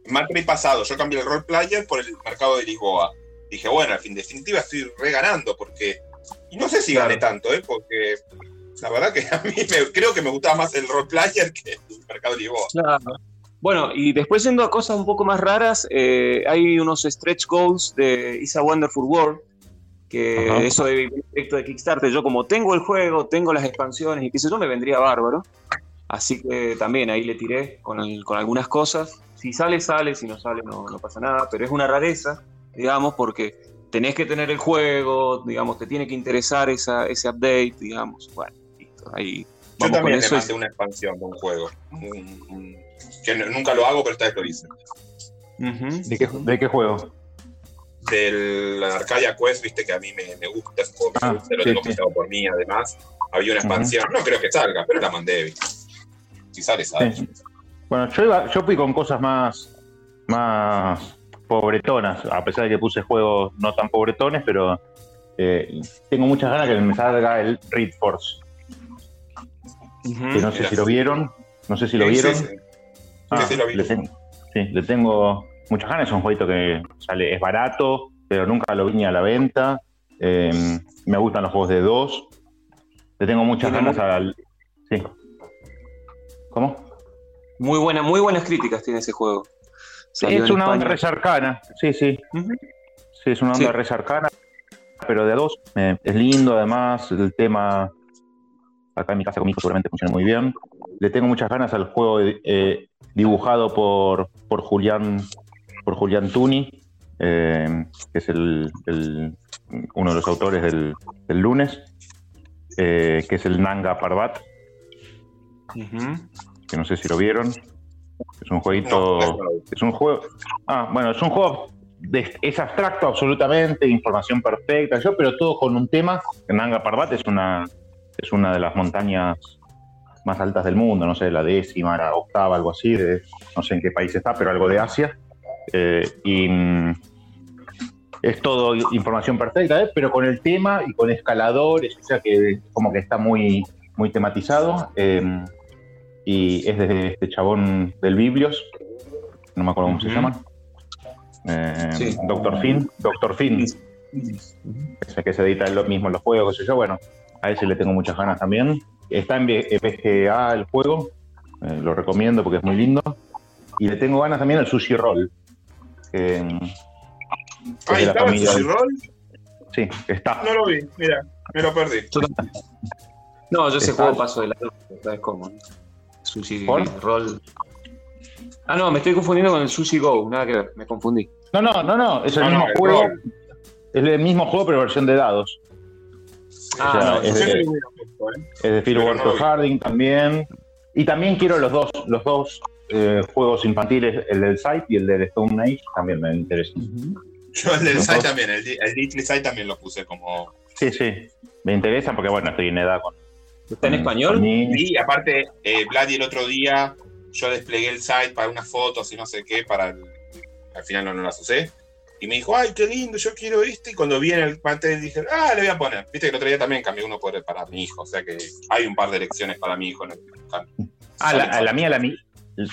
Marketing pasado, yo cambié el role player por el mercado de Lisboa. Dije, bueno, en definitiva estoy reganando, porque. Y no sé si gané tanto, ¿eh? Porque la verdad que a mí me- creo que me gustaba más el role player que el mercado de Lisboa. Claro. Bueno, y después yendo a cosas un poco más raras, eh, hay unos stretch goals de a Wonderful World, que Ajá. eso de de Kickstarter, yo como tengo el juego, tengo las expansiones y qué sé yo, me vendría bárbaro. Así que también ahí le tiré con, el- con algunas cosas. Si sale, sale, si no sale, no, no pasa nada, pero es una rareza, digamos, porque tenés que tener el juego, digamos, te tiene que interesar esa, ese update, digamos. Bueno, ahí Yo vamos con también le y- mandé una expansión de un juego. Un- un- que nunca lo hago, pero esta vez lo hice. ¿De, qué, ¿De qué juego? Del Arcadia Quest, viste que a mí me, me gusta ese juego, Ah, gusta, lo sí, tengo sí. pensado por mí, además. Había una expansión, no creo que salga, pero la mandé, ¿viste? Si sale, sale. Sí. Bueno, yo, iba, yo fui con cosas más, más pobretonas, a pesar de que puse juegos no tan pobretones, pero eh, tengo muchas ganas que me salga el Read Force, Que no sé si lo vieron, no sé si lo vieron. sí, sí. Ah, sí, lo vi. Le tengo, sí, le tengo muchas ganas, es un jueguito que sale, es barato, pero nunca lo vi ni a la venta. Eh, me gustan los juegos de dos. Le tengo muchas ganas al. Sí. ¿Cómo? Muy buena, muy buenas críticas tiene ese juego. Salió es una onda España. res arcana, sí, sí. Sí, es una onda Sí. res arcana, pero de a dos. eh, es lindo, además, el tema. Acá en mi casa con mi hijo seguramente funciona muy bien. Le tengo muchas ganas al juego eh, dibujado por, por Julián por Julián Tuni, eh, que es el, el- uno de los autores del, del lunes, eh, que es el Nanga Parbat, que no sé si lo vieron. Es un jueguito. no. Es un juego. Ah, bueno, es un juego. de- es abstracto absolutamente, información perfecta, yo, pero todo con un tema. Nanga Parbat es una, es una de las montañas más altas del mundo, no sé, la décima, la octava, algo así, de, no sé en qué país está, pero algo de Asia. Eh, y mm, es todo información perfecta, ¿eh? pero con el tema y con escaladores, o sea que como que está muy, muy tematizado. eh, y es de este chabón del Biblios, no me acuerdo cómo se llama. Eh, Sí. Doctor Finn, Doctor Finn, ese que se edita lo mismo en los juegos, qué sé yo, bueno, a ese le tengo muchas ganas también. Está en VGA el juego, eh, lo recomiendo porque es muy lindo. Y le tengo ganas también al Sushi Roll. Ahí la estaba el Sushi Roll. Sí, está. No lo vi, mira, me lo perdí. No, yo ese juego paso de lado, ¿sabes cómo? Sushi ¿Por? Roll. Ah, no, me estoy confundiendo con el Sushi Go, nada que ver, me confundí. No, no, no, no, es el No, no, mismo juego. Es el mismo juego, pero versión de dados. Ah, O sea, no, es Yo puesto, ¿eh? Es de Phil Pero no. Harding también. Y también quiero los dos, los dos eh, juegos infantiles, el del Site y el del Stone Age, también me interesan. Yo el del Site también, el, el Little Site también lo puse como. Sí, sí, me interesan porque, bueno, estoy en edad con. ¿Está en español? niños. Y aparte, eh, Vladi el otro día, yo desplegué el site para unas fotos y no sé qué, para el- al final no, no las usé. Y me dijo, ay, qué lindo, yo quiero este. Y cuando vi en el pantel dije, ah, le voy a poner. Viste que el otro día también cambié uno por, para mi hijo. O sea que hay un par de elecciones para mi hijo. en el cambio. Ah, la, a la mía, la mi-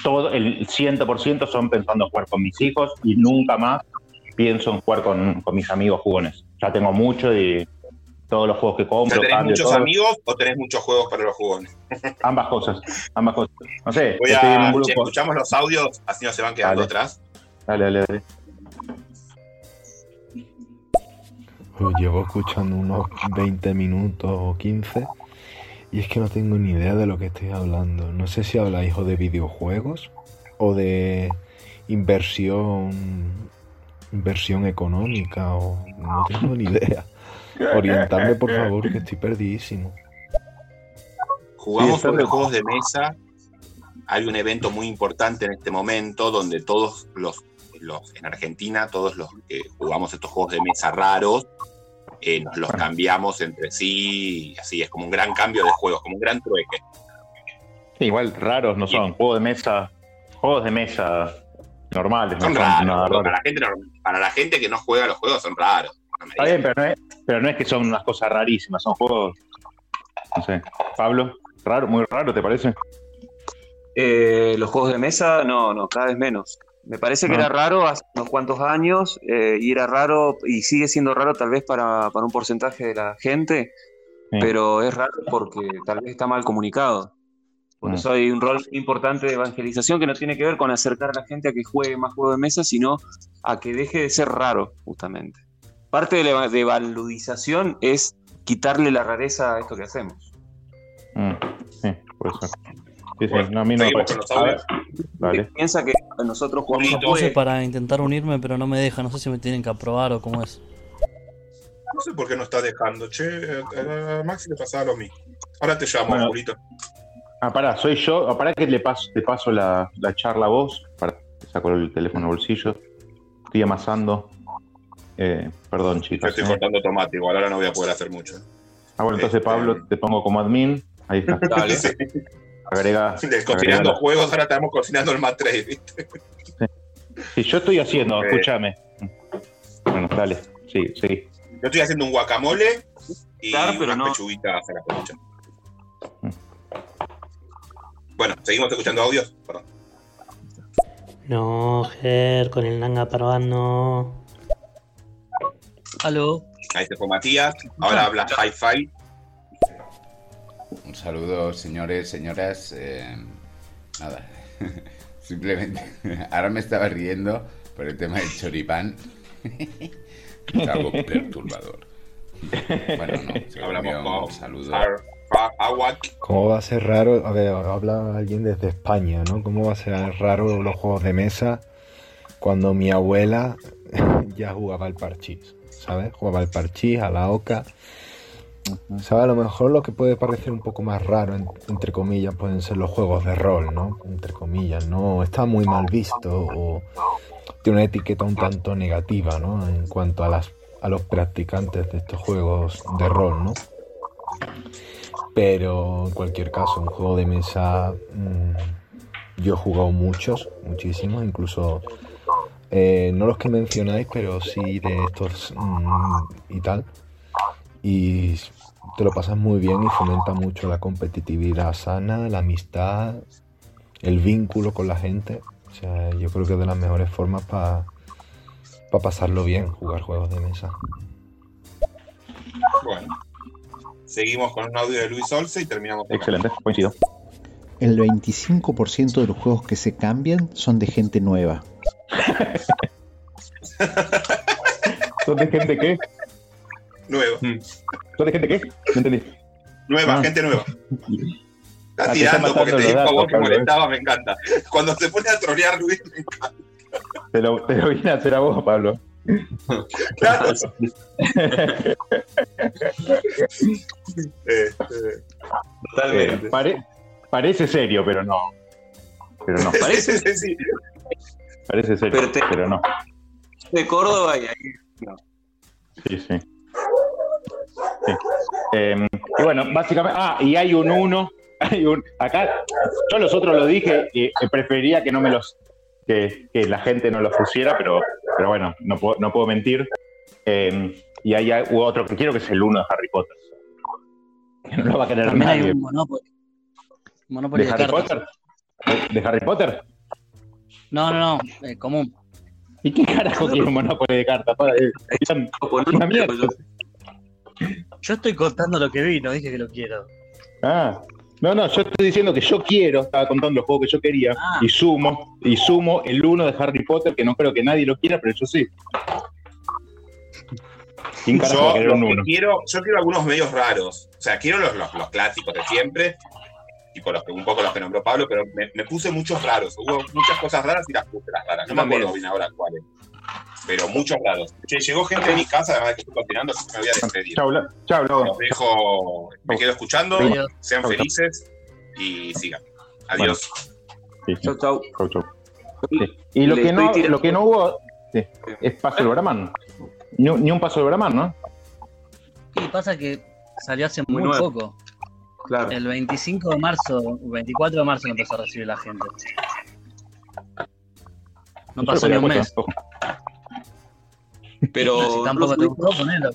todo, el 100% son pensando en jugar con mis hijos y nunca más pienso en jugar con, con mis amigos jugones. Ya tengo mucho y todos los juegos que O sea, compro, ¿tenés cambio, muchos amigos o tenés muchos juegos para los jugones? ambas cosas, ambas cosas. No sé, Voy estoy en a, un grupo. escuchamos los audios, así no se van quedando Dale. atrás. Dale, dale, dale. Pues llevo escuchando unos 20 minutos o 15 y es que no tengo ni idea de lo que estoy hablando. No sé si habláis o de videojuegos o de inversión inversión económica o no tengo ni idea. Orientadme por favor que estoy perdidísimo. Jugamos sobre juegos de mesa. Hay un evento muy importante en este momento donde todos los, los en Argentina, todos los que jugamos estos juegos de mesa raros, eh, nos los cambiamos entre sí. y Así es como un gran cambio de juegos, como un gran trueque. Sí, igual raros no son. Juegos de mesa. Juegos de mesa normales. Son no raros. nada pero raros. Para, la gente, para la gente que no juega los juegos son raros. Está bien, pero no, es, pero no es que son unas cosas rarísimas, son juegos. No sé. Pablo, raro, muy raro, ¿te parece? Eh, los juegos de mesa, no, no, cada vez menos. Me parece que Ah. era raro hace unos cuantos años eh, y era raro y sigue siendo raro tal vez para, para un porcentaje de la gente, Sí. pero es raro porque tal vez está mal comunicado. Por Mm. eso hay un rol importante de evangelización que no tiene que ver con acercar a la gente a que juegue más juegos de mesa, sino a que deje de ser raro, justamente. Parte de la eva- de evaludización es quitarle la rareza a esto que hacemos. Mm, sí, puede ser. Sí, sí, no, a mí no me Dale. piensa que nosotros jugamos. Puse para intentar unirme, pero no me deja. No sé si me tienen que aprobar o cómo es. No sé por qué no está dejando. Che, a Maxi le pasaba lo mismo. Ahora te llamo, Bueno. Julito. Ah, pará, soy yo. Ah, Pará que le paso, te paso la, la charla a vos. Pará, te saco el teléfono al bolsillo. Estoy amasando. Eh, perdón, Yo chicos. estoy eh. cortando tomate, igual ahora no voy a poder hacer mucho. Ah, bueno, entonces Este- Pablo, te pongo como admin. Ahí está. Dale. Agrega. Cocinando agrega- juegos, ahora estamos cocinando el Matrix, ¿viste? Sí, yo estoy haciendo, Ok. escúchame. Bueno, dale. Sí, sí. Yo estoy haciendo un guacamole y Claro, pero unas no. pechuguitas a la plancha. Bueno, seguimos escuchando audios. Perdón. No, Ger, con el Nanga Parvan no. Aló. Ahí se fue Matías. Ahora habla Hi-Fi. Saludo, señores, señoras. eh, nada, simplemente. Ahora me estaba riendo por el tema del choripán. es algo perturbador. Bueno, no, se un saludo. ¿Cómo va a ser raro? A ver, habla alguien desde España, ¿no? ¿Cómo va a ser raro los juegos de mesa cuando mi abuela ya jugaba al parchís? ¿Sabes? Jugaba al parchís, a la oca. ¿Sabes? A lo mejor lo que puede parecer un poco más raro, en- entre comillas, pueden ser los juegos de rol, ¿no? Entre comillas, ¿no? Está muy mal visto o tiene una etiqueta un tanto negativa, ¿no? En cuanto a, las, a los practicantes de estos juegos de rol, ¿no? Pero en cualquier caso, un juego de mesa, mm, yo he jugado muchos, muchísimos, incluso eh, no los que mencionáis, pero sí de estos mm, y tal. Y te lo pasas muy bien y fomenta mucho la competitividad sana, la amistad, el vínculo con la gente. O sea, yo creo que es de las mejores formas para pasarlo bien, jugar juegos de mesa. Bueno. Seguimos con un audio de Luis Olce y terminamos. acá. Excelente, coincido. El 25% de los juegos que se cambian son de gente nueva. ¿Son de gente qué? Nueva. ¿Son de gente qué? No entendí. Nueva, Ah. gente nueva. Ah, Está está tirando porque te dijo a vos que Pablo, ¿eh? molestaba, me encanta. Cuando se pone a trolear Luis, me encanta. Te lo, te lo vine a hacer a vos, Pablo. Claro. Este, Eh, pare- parece serio, pero no. Pero no. Parece sí, sí. Parece serio, Pero te- pero no. de Córdoba y ahí. no. Sí, sí. Sí. Eh, y bueno, básicamente. Ah, y hay un 1. Hay un, acá, yo los otros lo dije y eh, preferiría que no me los. Que, que la gente no los pusiera, pero, pero bueno, no puedo, no puedo mentir. Eh, y hay otro que quiero que es el 1 de Harry Potter. Que no lo va a querer También hay nadie. un Monopoly. Monopoly ¿De de, Harry cartas. Potter? ¿De Harry Potter? No, no, no. eh, común. ¿Y qué carajo quiere un Monopoly de cartas? Pa- eh, Es una mierda. Yo estoy contando lo que vi, no dije que lo quiero. Ah, no, no, yo estoy diciendo que yo quiero, estaba contando los juegos que yo quería, Ah. y sumo, y sumo el uno de Harry Potter, que no creo que nadie lo quiera, pero yo sí. ¿Quién carajo va a Yo, un uno? quiero, yo quiero algunos medios raros. O sea, quiero los, los, los clásicos de siempre, tipo los que, un poco los que nombró Pablo, pero me, me puse muchos raros. Hubo muchas cosas raras y las puse las raras. No me acuerdo bien ahora cuáles. Pero muchos raros. Che, llegó gente de mi casa, además de que estoy cocinando, así que me voy a despedir. Chau, chau. Los dejo, me quedo escuchando, Adiós. sean Chau, chau. felices y sigan. Adiós. Sí, sí. Chau, chau. Chau, chau. Sí. Y lo Le que, no, tirando- lo que no hubo sí, es paso del Brahman. Ni, un- ni un paso del Brahman, ¿no? Y pasa que salió hace Muy muy, poco. Claro. El 25 de marzo, 24 de marzo empezó a recibir la gente. No pasó ni un mes. Pero Si tampoco te gustó, ponelo.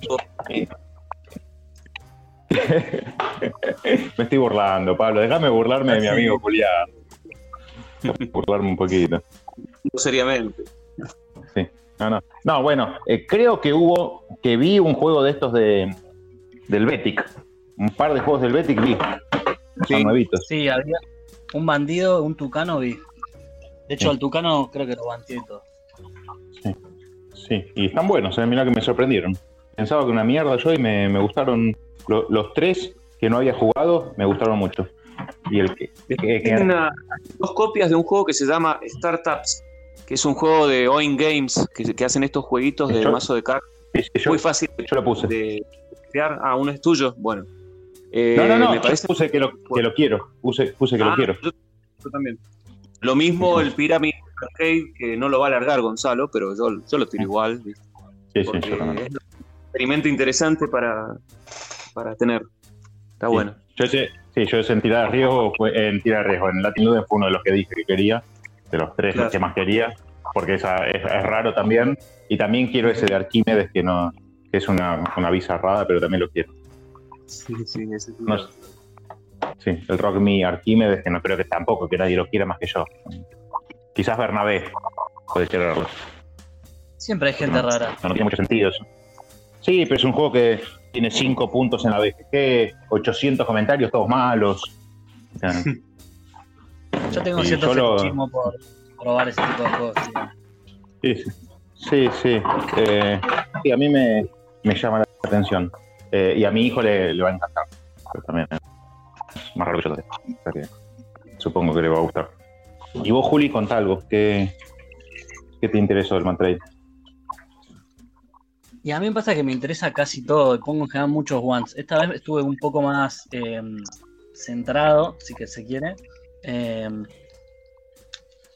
Me estoy burlando, Pablo. Déjame burlarme de mi amigo Julián. Burlarme un poquito. seriamente. Sí. No, no. No, bueno, eh, creo que hubo, que vi un juego de estos de del Betic. Un par de juegos del Betic vi. Nuevitos. Sí, había un bandido, un tucano vi. De hecho, Sí. al tucano creo que lo bandié y todo. Sí, y están buenos, eh, mirá que me sorprendieron. Pensaba que una mierda yo y me, me gustaron lo- los tres que no había jugado, me gustaron mucho. Y el que, que- que- Tiene una- dos copias de un juego que se llama Startups, que es un juego de Oin Games, que, que hacen estos jueguitos de Yo- mazo de cartas. sí, sí, Muy fácil yo lo puse. de crear. Ah, uno es tuyo. Bueno. Eh, no, no, no, me parece puse que lo, que lo quiero. Puse, puse que Ah, lo quiero. Yo, yo también. Lo mismo el Pyramid Arcade, que no lo va a alargar Gonzalo, pero yo, yo lo tiro igual. ¿viste? Sí, sí, yo también. es un experimento interesante para, para tener. Está Sí. bueno. Yo ese, sí, yo en tirada de riesgo fue en tirada de riesgo. En Latin Ludens fue uno de los que dije que quería, de los tres Claro. los que más quería, porque esa es, es raro también. Y también quiero ese de Arquímedes, que no, que es una, una bizarrada, pero también lo quiero. Sí, sí, ese No sí, el Rock Me Arquímedes, que no creo que tampoco que nadie lo quiera más que yo. Quizás Bernabé puede quererlo. Siempre hay gente No. rara. No, no tiene mucho sentido eso. Sí, pero es un juego que tiene 5 puntos en la BGG, 800 comentarios, todos malos. O sea, Yo tengo cierto yo lo- fetichismo por probar ese tipo de juegos. sí. Sí, sí, sí. sí. Eh, sí, a mí me, me llama la atención. Eh, y a mi hijo le, le va a encantar. Pero también es más raro que yo lo sé. O sea que supongo que le va a gustar. Y vos, Juli, contá algo. ¿Qué, qué te interesó del Mantrade? Y a mí me pasa que me interesa casi todo, pongo en general muchos ones. Esta vez estuve un poco más eh, centrado, si que se quiere. Eh,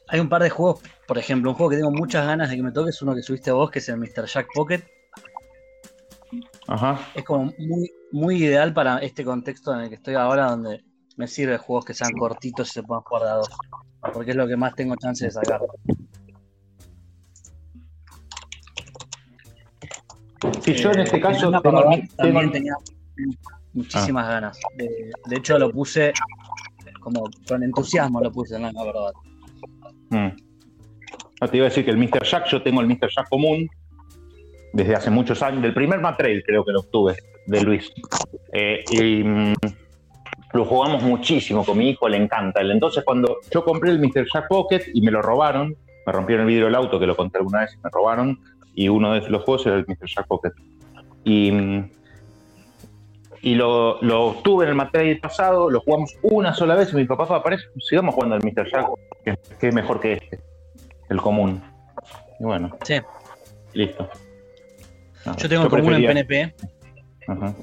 hay un par de juegos, por ejemplo, un juego que tengo muchas ganas de que me toque es uno que subiste vos, que es el Mr. Jack Pocket. Ajá. Es como muy, muy ideal para este contexto en el que estoy ahora, donde me sirve juegos que sean cortitos y se puedan jugar de a dos. Porque es lo que más tengo chance de sacar. Sí, yo en Eh, este caso tengo, Parbat tengo- también tenía muchísimas ganas. De, de hecho, lo puse como con entusiasmo, lo puse en la verdad. Mm. No, te iba a decir que el Mr. Jack, yo tengo el Mr. Jack común desde hace muchos años, del primer Matrail creo que lo obtuve, de Luis. Eh, y mm, lo jugamos muchísimo con mi hijo, le encanta. Entonces cuando yo compré el Mr. Jack Pocket y me lo robaron, me rompieron el vidrio del auto, que lo conté alguna vez y me robaron, y uno de los juegos era el Mr. Jack Pocket. Y, mm, y lo, lo obtuve en el Matrail pasado, lo jugamos una sola vez y mi papá, papá, parece, sigamos jugando al Mr. Jack, que, que es mejor que este, el común. Y bueno, Sí, listo. No, yo tengo el común en PNP Ajá.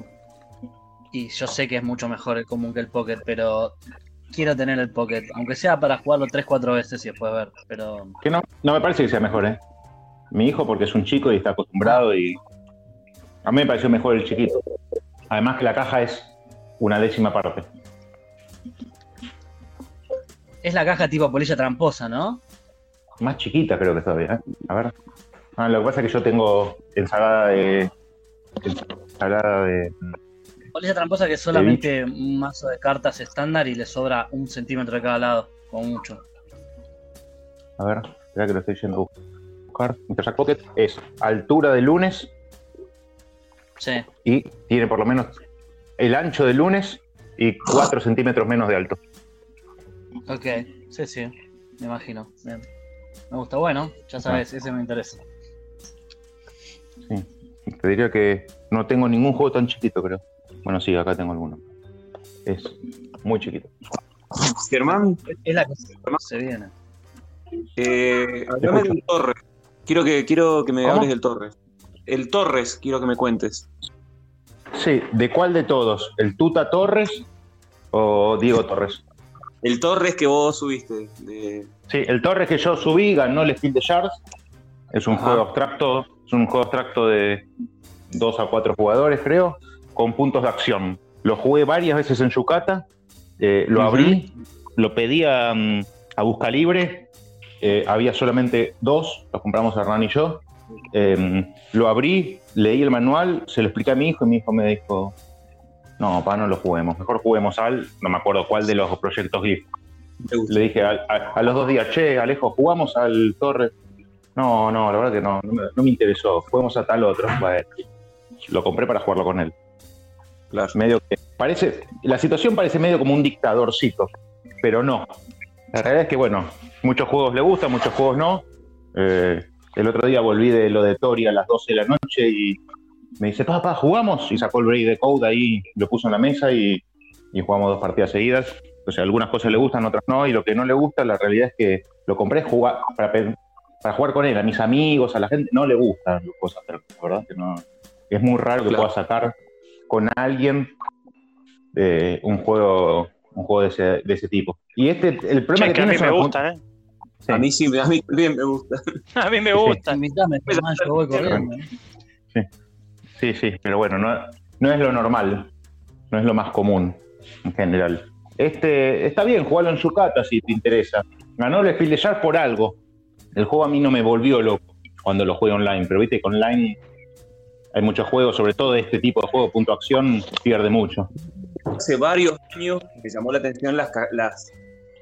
y yo sé que es mucho mejor el común que el Pocket, pero quiero tener el Pocket, aunque sea para jugarlo 3-4 veces y después ver. Pero Que no, no me parece que sea mejor, ¿eh? Mi hijo, porque es un chico y está acostumbrado y. A mí me pareció mejor el chiquito. Además, que la caja es una décima parte. es la caja tipo polilla tramposa, ¿no? Más chiquita, creo que todavía, ¿eh? A ver. Ah, lo que pasa es que yo tengo ensalada de. Ensalada de. Polilla tramposa que es solamente un mazo de cartas estándar y le sobra un centímetro de cada lado, como mucho. A ver, espera que lo estoy yendo a buscar. Jack Pocket es altura de lunes Sí. y tiene por lo menos el ancho de lunes y 4 centímetros menos de alto. Ok, sí, sí, me imagino. Bien. Me gusta, bueno, ya sabes, ese me interesa. Sí. Te diría que no tengo ningún juego tan chiquito, creo. Bueno, sí, acá tengo alguno. Es muy chiquito. Germán, Es la que se viene. eh, hablame del Torres. Quiero que, quiero que me ¿Cómo? hables del Torres. El Torres, quiero que me cuentes. Sí, ¿de cuál de todos? ¿El Tuta Torres o Diego Torres? El Torres que vos subiste. de- Sí, el Torres que yo subí ganó el Steel de Shards. Es un Ajá. juego abstracto, es un juego abstracto de 2 a 4 jugadores, creo, con puntos de acción. Lo jugué varias veces en Yucata, eh, lo abrí, lo pedí a, mm, a Busca Libre, eh, había solamente dos, los compramos Hernán y yo. Eh, lo abrí, leí el manual, se lo expliqué a mi hijo y mi hijo me dijo, no, pa, no lo juguemos, mejor juguemos al, no me acuerdo cuál de los proyectos GIF. Le dije a, a- a los dos días, che, Alejo, ¿jugamos al Torre? No, no, la verdad que no, no me, no me interesó. Juguemos a tal otro. Bueno, lo compré para jugarlo con él. Claro. Medio que parece, la situación parece medio como un dictadorcito, pero no. La realidad es que, bueno, muchos juegos le gustan, muchos juegos no. Eh, el otro día volví de lo de Tori a las 12 de la noche y me dice, papá, ¿jugamos? Y sacó el break de code ahí, lo puso en la mesa y, y jugamos dos partidas seguidas. O sea, algunas cosas le gustan, otras no, y lo que no le gusta, la realidad es que lo compré jugar, para, para jugar con él, a mis amigos, a la gente, no le gustan las cosas, pero la verdad que no. Es muy raro que Claro. pueda sacar con alguien eh, un juego un juego de ese, de ese tipo. Y este, el problema Che, que que a tiene mí es me gustan, ¿eh? Sí. A mí sí, a mí también me gusta. A mí me gustan. Invítame, Germán, yo voy corriendo. Sí, sí, pero bueno, no, no es lo normal, no es lo más común en general. Este, está bien, jugarlo en Yucata si te interesa. Ganó el Spiel de Jazz por algo. El juego a mí no me volvió loco cuando lo jugué online, pero viste que online hay muchos juegos, sobre todo de este tipo de juego, punto acción, pierde mucho. Hace varios años me llamó la atención las, las,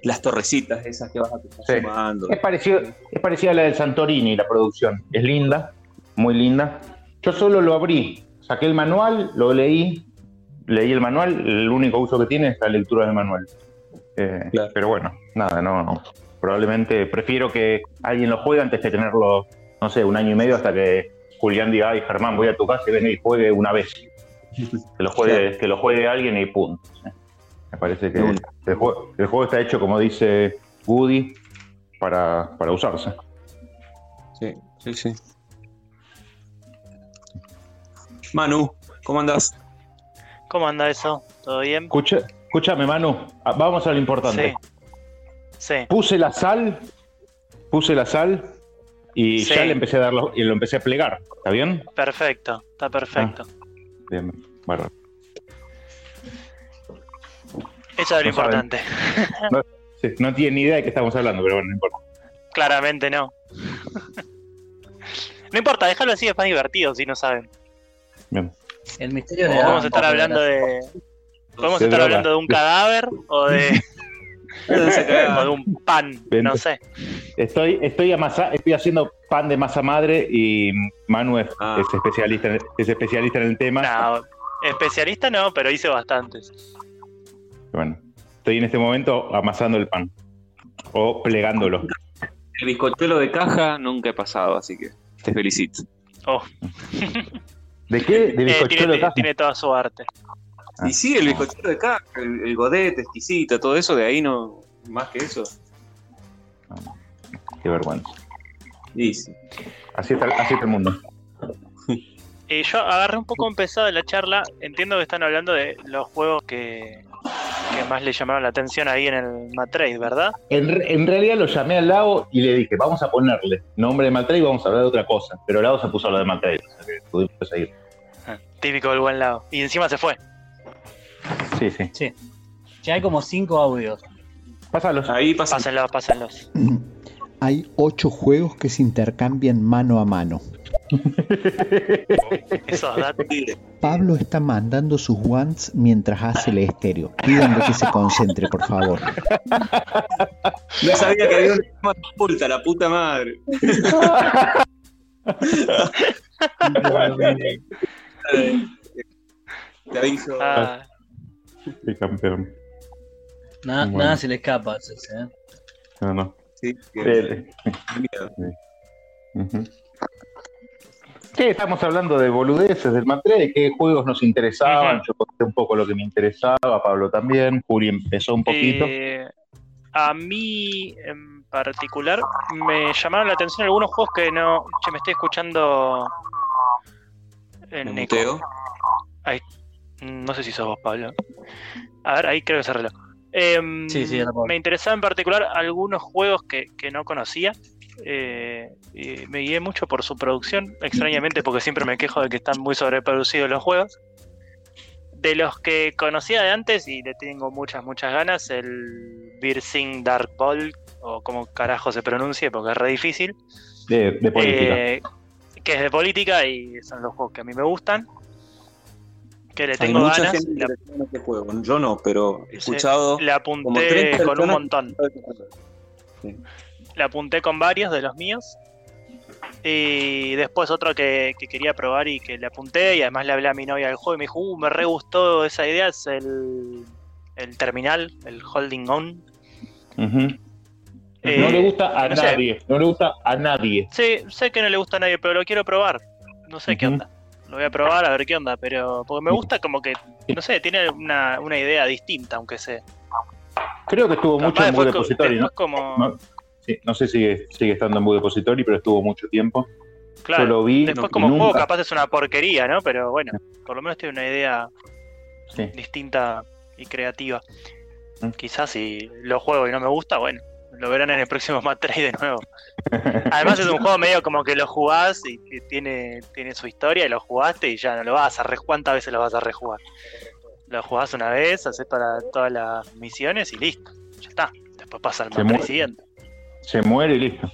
las torrecitas esas que vas a estar Sí. sumando. Es parecido, es parecida a la del Santorini, la producción. Es linda, muy linda. Yo solo lo abrí, saqué el manual, lo leí, leí el manual, el único uso que tiene es la lectura del manual. Eh, Pero bueno, nada, no. Probablemente prefiero que alguien lo juegue antes que tenerlo, no sé, un año y medio hasta que Julián diga, ay Germán, voy a tu casa y ven y juegue una vez. Que lo juegue, que lo juegue alguien y punto. Me parece que el juego, el juego está hecho, como dice Woody, para, para usarse. Sí, sí, sí. Manu, ¿cómo andás? ¿Cómo anda eso? ¿Todo bien? Escucha, escúchame, Manu, ah, vamos a lo importante. Sí. Puse la sal, puse la sal y Sí. ya le empecé a dar lo, y lo empecé a plegar. ¿Está bien? Perfecto, está perfecto. Bien, bárbaro. Eso es lo No importante. No, sí, no tiene ni idea de qué estamos hablando, pero bueno, no importa. Claramente no. no importa, déjalo así, es más divertido si no saben. Bien. El misterio da podemos estar de hablando de. Podemos De estar hablando de un cadáver o de. o de un pan, no sé. Estoy, estoy, amasa- estoy haciendo pan de masa madre y Manu es, Ah. es especialista, en- es especialista en el tema. No, especialista no, pero hice bastantes. Bueno, estoy en este momento amasando el pan o plegándolo. El bizcochuelo de caja nunca he pasado, así que te felicito. Oh, ¿De qué? ¿De eh, bizcochuelo tiene, de caja? tiene toda su arte. Ah. Y sí, el bizcochuelo de caja, el, el godet, exquisita, todo eso, de ahí no. Más que eso. Qué vergüenza. Y sí. Así está, así está el mundo. Eh, yo agarré un poco empezado la charla. Entiendo que están hablando de los juegos que, que más le llamaron la atención ahí en el Matrade, ¿verdad? En, re- en realidad lo llamé al Lago y le dije, vamos a ponerle nombre de Maltrade y vamos a hablar de otra cosa. Pero el Lago se puso a lo de Maltrade, o sea que pudimos seguir. Típico del buen lado. Y encima se fue. Sí, sí. Sí. Ya hay como cinco audios. Pásalos. Ahí pasa. Pásenlos, pásenlos. Hay ocho juegos que se intercambian mano a mano. Pablo está mandando sus ones mientras hace el estéreo. Pídanle que se concentre, por favor. No sabía que había una oculta, la puta madre. Te aviso. Ah, Campeón. Nada, Bueno. nada se le escapa a ese, ¿eh? No, no. Sí. Sí, estamos hablando de boludeces del Matre, de qué juegos nos interesaban. Yo conté un poco lo que me interesaba, Pablo también, Juli empezó un poquito. eh, a mí en particular me llamaron la atención algunos juegos que no. Che, me estoy escuchando. En? Ahí, no sé si sos vos, Pablo. A ver, ahí creo que se arregló. Em, Sí, sí, me interesaba en particular algunos juegos que, que no conocía. eh, y me guié mucho por su producción, extrañamente, porque siempre me quejo de que están muy sobreproducidos los juegos. De los que conocía de antes y le tengo muchas, muchas ganas, el Birsing Dark Ball, o como carajo se pronuncie, porque es re difícil. De, de política. Eh, que es de política y son los juegos que a mí me gustan. Que le Hay tengo mucha ganas. gente la- este juego. Yo no, pero he Sí, escuchado. le como tres apunté con un montón. Le apunté con varios de los míos. Y después otro que, que quería probar y que le apunté. Y además le hablé a mi novia del juego y me dijo, uh, me re gustó esa idea. Es el, el terminal, el holding on. Eh, no le gusta a no sé. nadie, no le gusta a nadie. Sí, sé que no le gusta a nadie, pero lo quiero probar. No sé qué onda. Lo voy a probar a ver qué onda, pero porque me gusta como que, no sé, tiene una, una idea distinta, aunque sea. Creo que estuvo mucho en co- Depository, ¿no? como, No, sí, no sé si sigue, sigue estando en Blue Depository, pero estuvo mucho tiempo. claro, yo lo vi después como juego nunca- capaz es una porquería, ¿no? Pero bueno, por lo menos tiene una idea Sí. distinta y creativa. Mm. Quizás si lo juego y no me gusta, bueno, lo verán en el próximo Match 3 de nuevo. Además es un juego medio como que lo jugás y que tiene, tiene su historia y lo jugaste y ya no lo vas a rejugar. ¿Cuántas veces lo vas a rejugar? Lo jugás una vez, haces toda- todas las misiones y listo. Ya está. Después pasa al Se Match 3 mu- siguiente. Se muere y listo.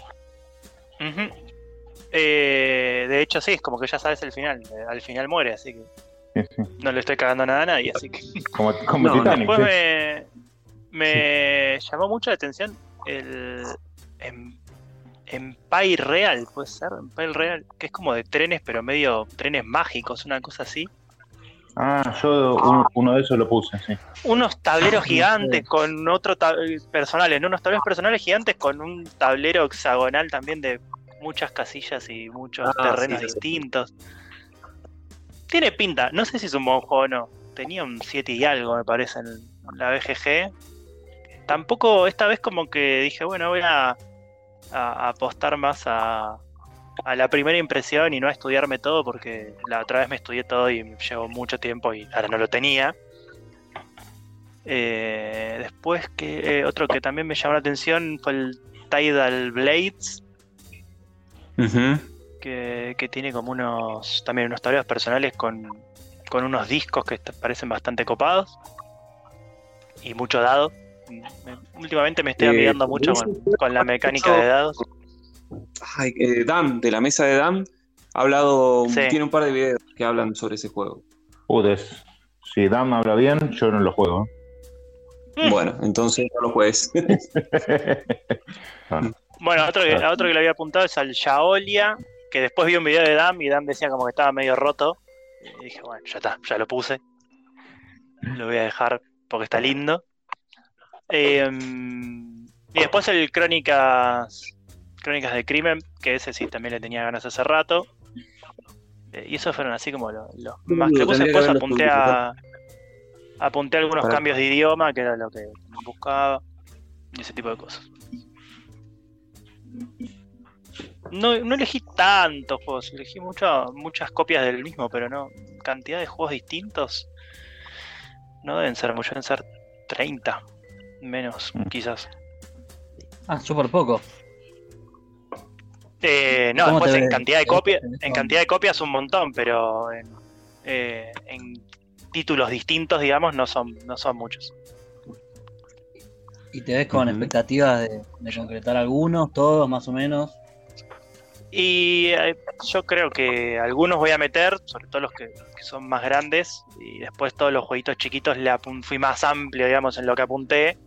Eh, de hecho, sí, es como que ya sabes el final. Eh, Al final muere, así que Sí, sí. no le estoy cagando nada a nadie. Así que. Como, como No, Titanic. Después sí. me, me llamó mucho la atención el em- Empire Real, puede ser, Empire Real, que es como de trenes, pero medio trenes mágicos, una cosa así. Ah, yo un- uno de esos lo puse, sí. Unos tableros gigantes con otro personales, ¿no? Unos tableros personales gigantes con un tablero hexagonal también de muchas casillas y muchos Ah, terrenos sí, sí. distintos. Tiene pinta, no sé si es un buen juego o no. Tenía un 7 y algo, me parece, en la BGG. Tampoco, esta vez como que dije, bueno, voy a, a apostar más a, a la primera impresión y no a estudiarme todo, porque la otra vez me estudié todo y me llevó mucho tiempo y ahora no lo tenía. Eh, después que eh, otro que también me llamó la atención fue el Tidal Blades, que, que tiene como unos también unos tableros personales con, con unos discos que parecen bastante copados y mucho dado. Me- últimamente me estoy Eh, amigando mucho con, la mecánica de dados. Ay, eh, Dam, de la mesa de Dam, ha hablado, Sí. tiene un par de videos que hablan sobre ese juego. Udes. Si Dan habla bien, yo no lo juego. Mm. Bueno, entonces no lo juegues. No. Bueno, otro que, Claro. a otro que le había apuntado es al Shaolia, que después vi un video de Dam y Dam decía como que estaba medio roto. Y dije, bueno, ya está, ya lo puse. Lo voy a dejar porque está lindo. Eh, y después el Crónicas Crónicas de Crimen, que ese sí también le tenía ganas hace rato. Eh, y esos fueron así como lo- los más que puse. Después apunté a, apunté a algunos Para- cambios de idioma, que era lo que buscaba. Y ese tipo de cosas. No, no elegí tantos juegos, elegí mucho- muchas copias del mismo, pero no. Cantidad de juegos distintos. No deben ser muchos, deben ser 30. Menos, Mm. quizás. Ah, súper poco. Eh, no, ¿Cómo después en ves? cantidad de copias, ¿Tenés en cantidad de copias un montón, pero en, eh, en títulos distintos, digamos, no son, no son muchos. ¿Y te ves con expectativas de, de concretar algunos, todos más o menos? Y eh, yo creo que algunos voy a meter, sobre todo los que, que son más grandes, y después todos los jueguitos chiquitos le fui más amplio, digamos, en lo que apunté.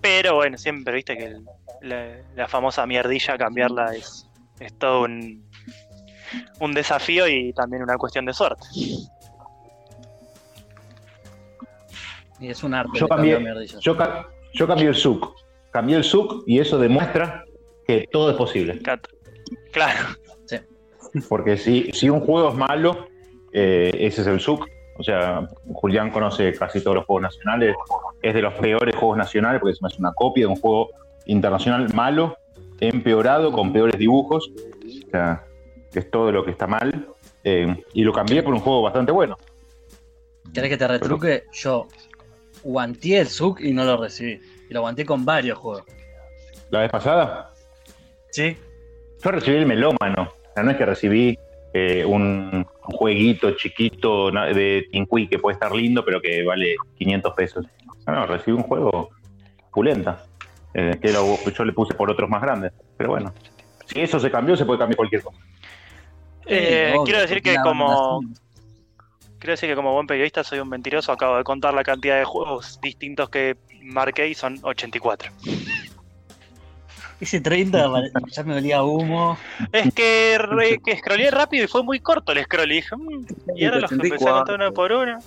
Pero bueno, siempre viste que el- la, la famosa mierdilla cambiarla es, es todo un un desafío y también una cuestión de suerte. Y es un arte. Yo cambié, yo, ca- yo cambié el SUC. Cambié el SUC y eso demuestra que todo es posible. Claro. Porque si, si un juego es malo, eh, ese es el SUC. O sea, Julián conoce casi todos los juegos nacionales. Es de los peores juegos nacionales porque es una copia de un juego internacional malo, empeorado, con peores dibujos. O sea, es todo lo que está mal. Eh, y lo cambié por un juego bastante bueno. ¿Querés que te retruque? Yo guanteé el SUC y no lo recibí. Y lo guanteé con varios juegos. La vez pasada, Sí. yo recibí el melómano. O sea, no es que recibí eh, un, jueguito chiquito de Tinqui que puede estar lindo, pero que vale 500 pesos. No, no, recibí un juego pulenta. eh, que lo- yo le puse por otros más grandes. Pero bueno, si eso se cambió, se puede cambiar cualquier cosa. Eh, quiero decir que como quiero decir que como buen periodista soy un mentiroso. Acabo de contar la cantidad de juegos distintos que marqué y son 84. Ese 30 pare- ya me olía a humo. Es que, re- que scrollé rápido y fue muy corto el scroll. Y dije, "Mm", y ahora los empecé a contar uno por uno.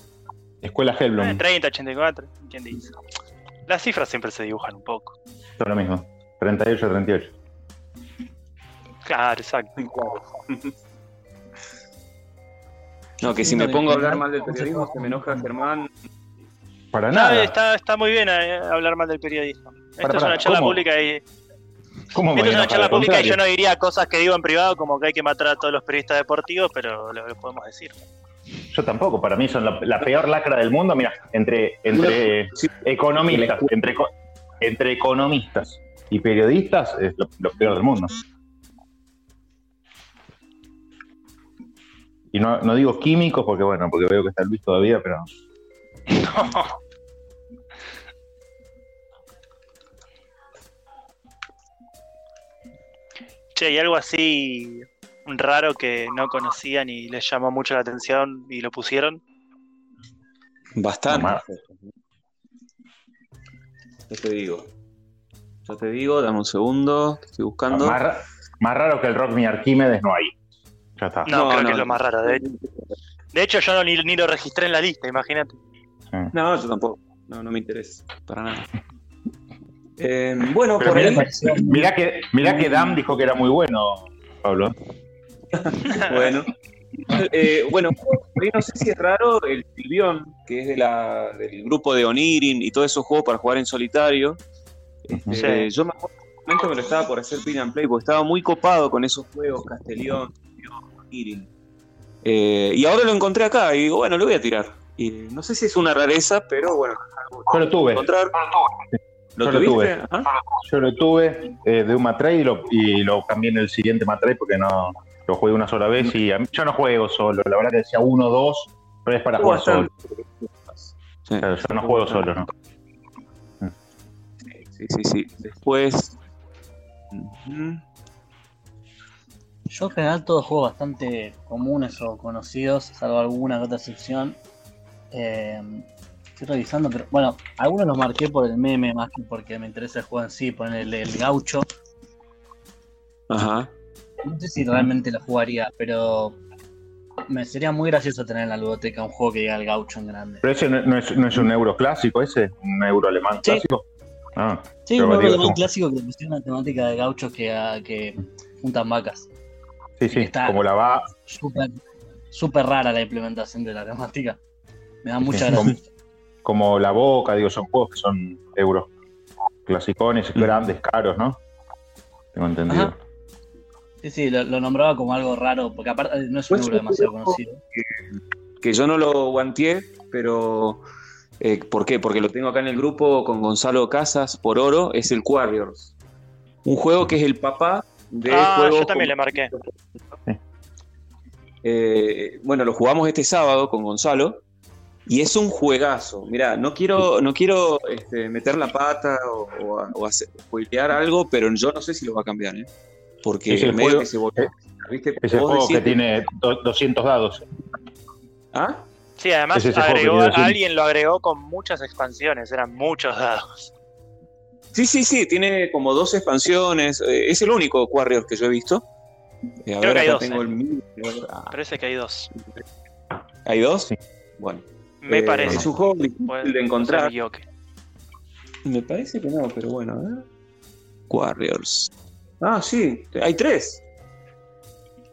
Escuela Eh, Hellblom, 30, 84. ¿Quién dice? Las cifras siempre se dibujan un poco. todo lo mismo. 38, 38. Claro, exacto. No, que si me pongo a hablar mal del periodismo, se me enoja Germán. Para No, nada. está, está muy bien eh, hablar mal del periodismo. Esto Para, es para, una charla ¿cómo? pública y. ¿Cómo me Esto es una charla pública y yo no diría cosas que digo en privado como que hay que matar a todos los periodistas deportivos, pero lo, podemos decir. Yo tampoco, para mí son la, la peor lacra del mundo. Mira, entre, entre economistas, entre, entre economistas y periodistas es lo, lo peor del mundo. Y no, no digo químicos porque, bueno, porque veo que está Luis todavía, pero Che, y algo así raro que no conocían y les llamó mucho la atención y lo pusieron. Bastante. Ya te digo. Ya te digo, dame un segundo, te estoy buscando. más, ra- más raro que el Rock Mi Arquímedes no hay. Ya está. No, No, creo no, que es lo más raro. De, de hecho, yo no, ni, ni lo registré en la lista, imagínate. No, yo tampoco. No, no me interesa. Para nada. Eh, bueno, Pero por ahí. mirá, que, mirá que Dam dijo que era muy bueno, Pablo. Bueno. Eh, bueno, por ahí no sé si es raro el Silvión, que es de la, del grupo de Onirin y todos esos juegos para jugar en solitario. Este, Sí. Yo me acuerdo en un momento que lo estaba por hacer pin and play, porque estaba muy copado con esos juegos, Castellón, Onirin. Eh, y ahora lo encontré acá y digo, bueno, lo voy a tirar. Y no sé si es una rareza, pero bueno, Yo lo tuve. encontrar. ¿Lo Yo lo tuviste? tuve. ¿Ah? Yo lo tuve eh, de un Matrade y lo, y lo cambié en el siguiente Matrade porque no lo jugué una sola vez y a mí- yo no juego solo. La verdad que decía uno o dos, pero es para jugar solo. Claro, yo no juego solo, ¿no? Sí, sí, sí. Después. Yo en general todos juego bastante comunes o conocidos, salvo alguna que otra excepción. Eh, estoy revisando, pero bueno, algunos los marqué por el meme más que porque me interesa el juego en sí, poner el, el gaucho. Ajá. No sé si realmente lo jugaría, pero me sería muy gracioso tener en la ludoteca un juego que diga el gaucho en grande. Pero ese no, no es, no es un euro clásico, ese, un euro alemán Sí. clásico. Ah, Sí, un digo, alemán como- clásico que pusieron una temática de gauchos que, ah, que juntan vacas. sí, sí, está- como la va. Súper súper rara la implementación de la temática. Me da mucha sí, gracia. Como, la boca, digo, son juegos que son euros clasicones, grandes, caros, ¿no? Tengo entendido. Ajá. Sí, sí, lo, lo nombraba como algo raro, porque aparte no es un Pues euro demasiado conocido. que yo no lo guanteé, pero eh, ¿por qué? Porque lo tengo acá en el grupo con Gonzalo Casas por oro, es el Warriors. Un juego que es el papá de ah, juegos yo también como- le marqué. Eh, bueno, lo jugamos este sábado con Gonzalo y es un juegazo. Mira, no quiero, no quiero este, meter la pata o, o, o hacer, spoilear algo, pero yo no sé si lo va a cambiar, ¿eh? Porque Es el medio juego- que se volvió. ¿viste? Ese Vos juego que tiene do- 200 dados. ¿Ah? Sí, además Es agregó, alguien lo agregó con muchas expansiones, eran muchos dados. Sí, sí, sí, tiene como dos expansiones. eh, Es el único Warriors que yo he visto. Creo que hay dos, tengo eh. el. Ah, Parece que hay dos. ¿Hay dos? Bueno. Me Eh, parece. Es un juego difícil de encontrar. me parece que no, pero bueno, a ver. Warriors. Ah, sí, hay tres.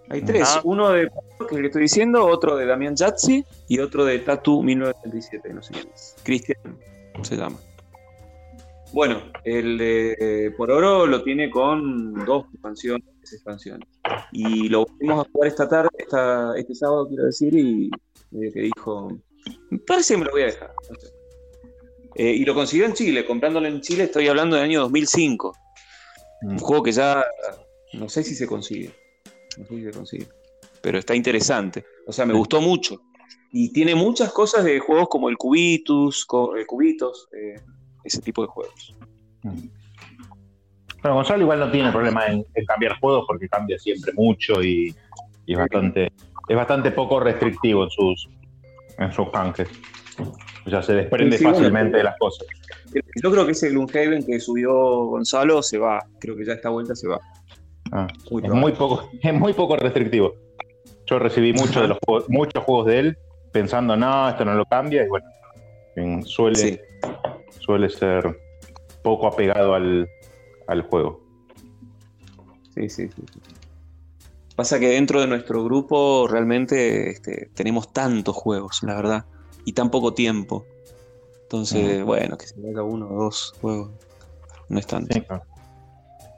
Hay tres. Ah. Uno de que es el que estoy diciendo, otro de Damián Jazzi y otro de Tatu 1937, no sé quién es. Cristian se llama. Bueno, el de Por Oro lo tiene con dos expansiones, tres expansiones. Y lo volvimos a jugar esta tarde, esta, este sábado quiero decir, y medio que dijo, me parece que me lo voy a dejar. no sé. Eh, y lo consiguió en Chile, comprándolo en Chile, estoy hablando del año 2005. Un juego que ya no sé si se consigue. No sé si se consigue. Pero está interesante. O sea, me gustó mucho. Y tiene muchas cosas de juegos como el Cubitus, Cubitos, eh, ese tipo de juegos. Bueno, Gonzalo igual no tiene problema en, en cambiar juegos porque cambia siempre mucho y, y es bastante es bastante poco restrictivo en sus en sus canjes. O sea, se desprende Sí, sí, bueno, fácilmente de las cosas. Yo creo que ese Gloomhaven que subió Gonzalo se va. Creo que ya esta vuelta se va. Ah, Muy es muy poco es muy poco restrictivo. Yo recibí muchos de los juegos, muchos juegos de él pensando, no, esto no lo cambia y bueno, en- suele suele ser poco apegado al, al juego. Sí, sí, sí. Pasa que dentro de nuestro grupo realmente este, tenemos tantos juegos, la verdad, y tan poco tiempo. Entonces, bueno, que se vaya uno o dos juegos. No es tanto.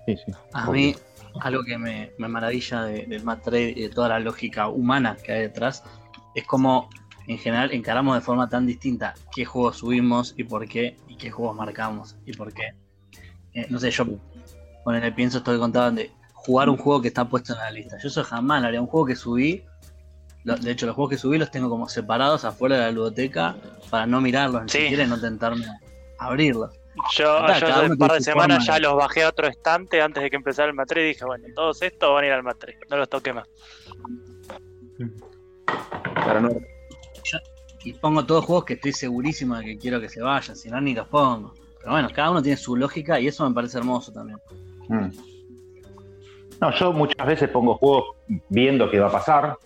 Sí, sí. A mí, algo que me, me maravilla de- del Mad Trade y de toda la lógica humana que hay detrás, es como en general encaramos de forma tan distinta qué juegos subimos y por qué, y qué juegos marcamos y por qué. Eh, no sé, yo con el pienso esto que contaban de jugar un juego que está puesto en la lista. Yo eso jamás lo haría. Un juego que subí, lo- de hecho los juegos que subí los tengo como separados afuera de la ludoteca para no mirarlos ni siquiera y no tentarme a abrirlos. Yo, Acá, yo cada hace un par de semanas ya los bajé a otro estante antes de que empezara el Matre y dije, bueno, todos estos van a ir al Matre, no los toqué más. Para no. Yo- y pongo todos juegos que estoy segurísimo de que quiero que se vayan, si no ni los pongo. Pero bueno, cada uno tiene su lógica y eso me parece hermoso también. Mm. No, yo muchas veces pongo juegos viendo qué va a pasar,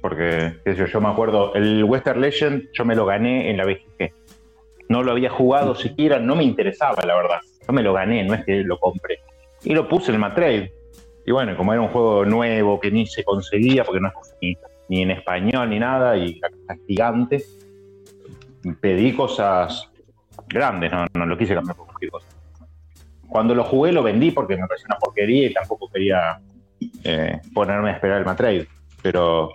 porque qué sé yo, yo me acuerdo, el Western Legend yo me lo gané en la BGG. No lo había jugado siquiera, no me interesaba, la verdad. Yo me lo gané, no es que lo compré. Y lo puse en el Matrade. Y bueno, como era un juego nuevo que ni se conseguía, porque no es ni, en español ni nada, y la gigante, pedí cosas grandes, no, no lo quise cambiar por cualquier cosa. Cuando lo jugué lo vendí porque me pareció una porquería y tampoco quería eh, ponerme a esperar el Matrade. Pero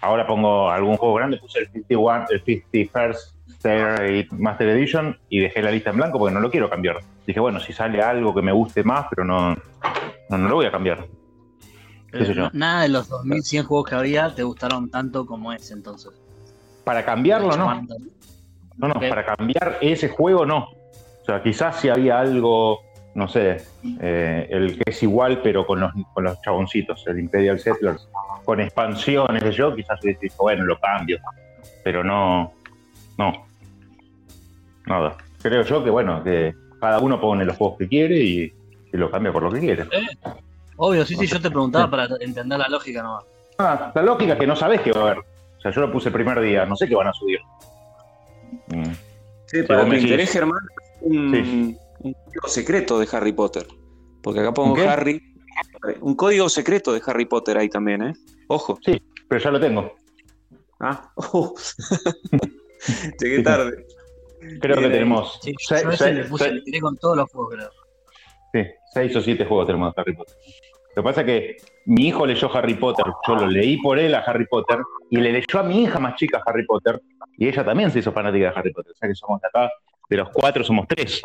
ahora pongo algún juego grande, puse el 51, el 51st State Master Edition y dejé la lista en blanco porque no lo quiero cambiar. Dije, bueno, si sale algo que me guste más, pero no, no, no lo voy a cambiar. ¿Qué sé yo? No- nada de los 2100 juegos que habría te gustaron tanto como ese entonces. Para cambiarlo, no. No, no, para cambiar ese juego no. O sea, quizás si había algo, no sé, eh, el que es igual pero con los, con los chaboncitos, el Imperial Settlers, con expansiones, sé yo, quizás hubiese dicho, bueno, lo cambio. Pero no, no. Nada. Creo yo que, bueno, que cada uno pone los juegos que quiere y, y lo cambia por lo que quiere. Obvio, sí, sí, yo te preguntaba para entender la lógica nomás. Ah, la lógica es que no sabes qué va a haber. O sea, yo lo puse el primer día, no sé qué van a subir. Mm. Sí, Si para tu me interés, Germán, un, Sí. Un código secreto de Harry Potter. Porque acá pongo. Harry. Un código secreto de Harry Potter ahí también, ¿eh? Ojo. Sí, pero ya lo tengo. Ah, oh. Llegué tarde. Creo que Bien tenemos Sí, seis, yo seis- le puse, seis- le tiré con todos los juegos, creo. sí, seis o siete juegos tenemos de Harry Potter. Lo que pasa es que mi hijo leyó Harry Potter, yo lo leí por él a Harry Potter y le leyó a mi hija más chica Harry Potter y ella también se hizo fanática de Harry Potter. O sea que somos de acá, de los cuatro somos tres.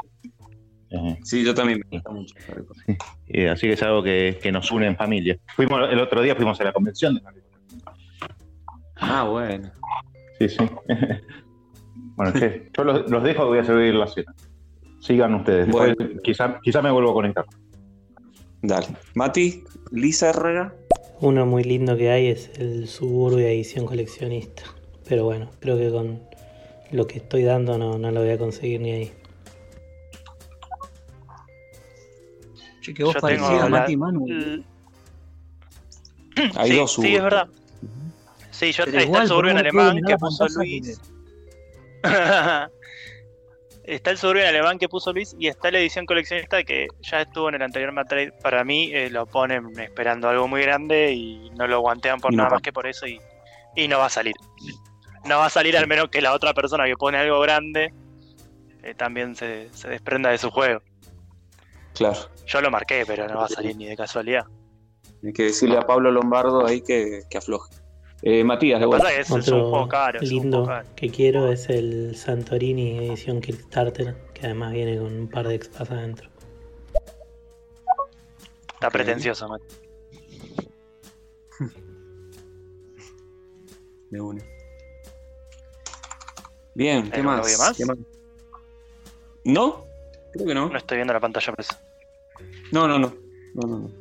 Eh, Sí, yo también me gusta mucho Harry Potter. eh, así que es algo que, que nos une en familia. Fuimos el otro día fuimos a la convención de Harry Potter. Ah, bueno. Sí, sí. bueno, che, yo los, los dejo que voy a servir la cena. Sigan ustedes. Después, quizá, quizá me vuelvo a conectar. Dale. Mati, Lisa Herrera. Uno muy lindo que hay es el Suburbia edición coleccionista. Pero bueno, creo que con lo que estoy dando no, no lo voy a conseguir ni ahí. Che, que vos Yo a la- Mati Manu. l- Hay sí, dos sí, es verdad. Sí, yo Pero está igual, el suburbio en alemán que puso Luis. está el suburbio en alemán que puso Luis y está la edición coleccionista que ya estuvo en el anterior Matrade. Para mí eh, lo ponen esperando algo muy grande y no lo guantean por no nada va. más que por eso y, y no va a salir. No va a salir al menos que la otra persona que pone algo grande eh, también se, se desprenda de su juego. Claro. Yo lo marqué, pero no va a salir ni de casualidad. Hay que decirle a Pablo Lombardo ahí que, que afloje. Eh, Matías, de vuelta. es es, un Otro juego caro. es un lindo juego caro. que quiero es el Santorini edición Kickstarter, que además viene con un par de expas adentro. Está pretencioso, Mati. De una. Bien, ¿qué ¿Hay más? más? ¿Qué más? ¿No? Creo que no. No estoy viendo la pantalla por eso. No, no, no. no, no, no.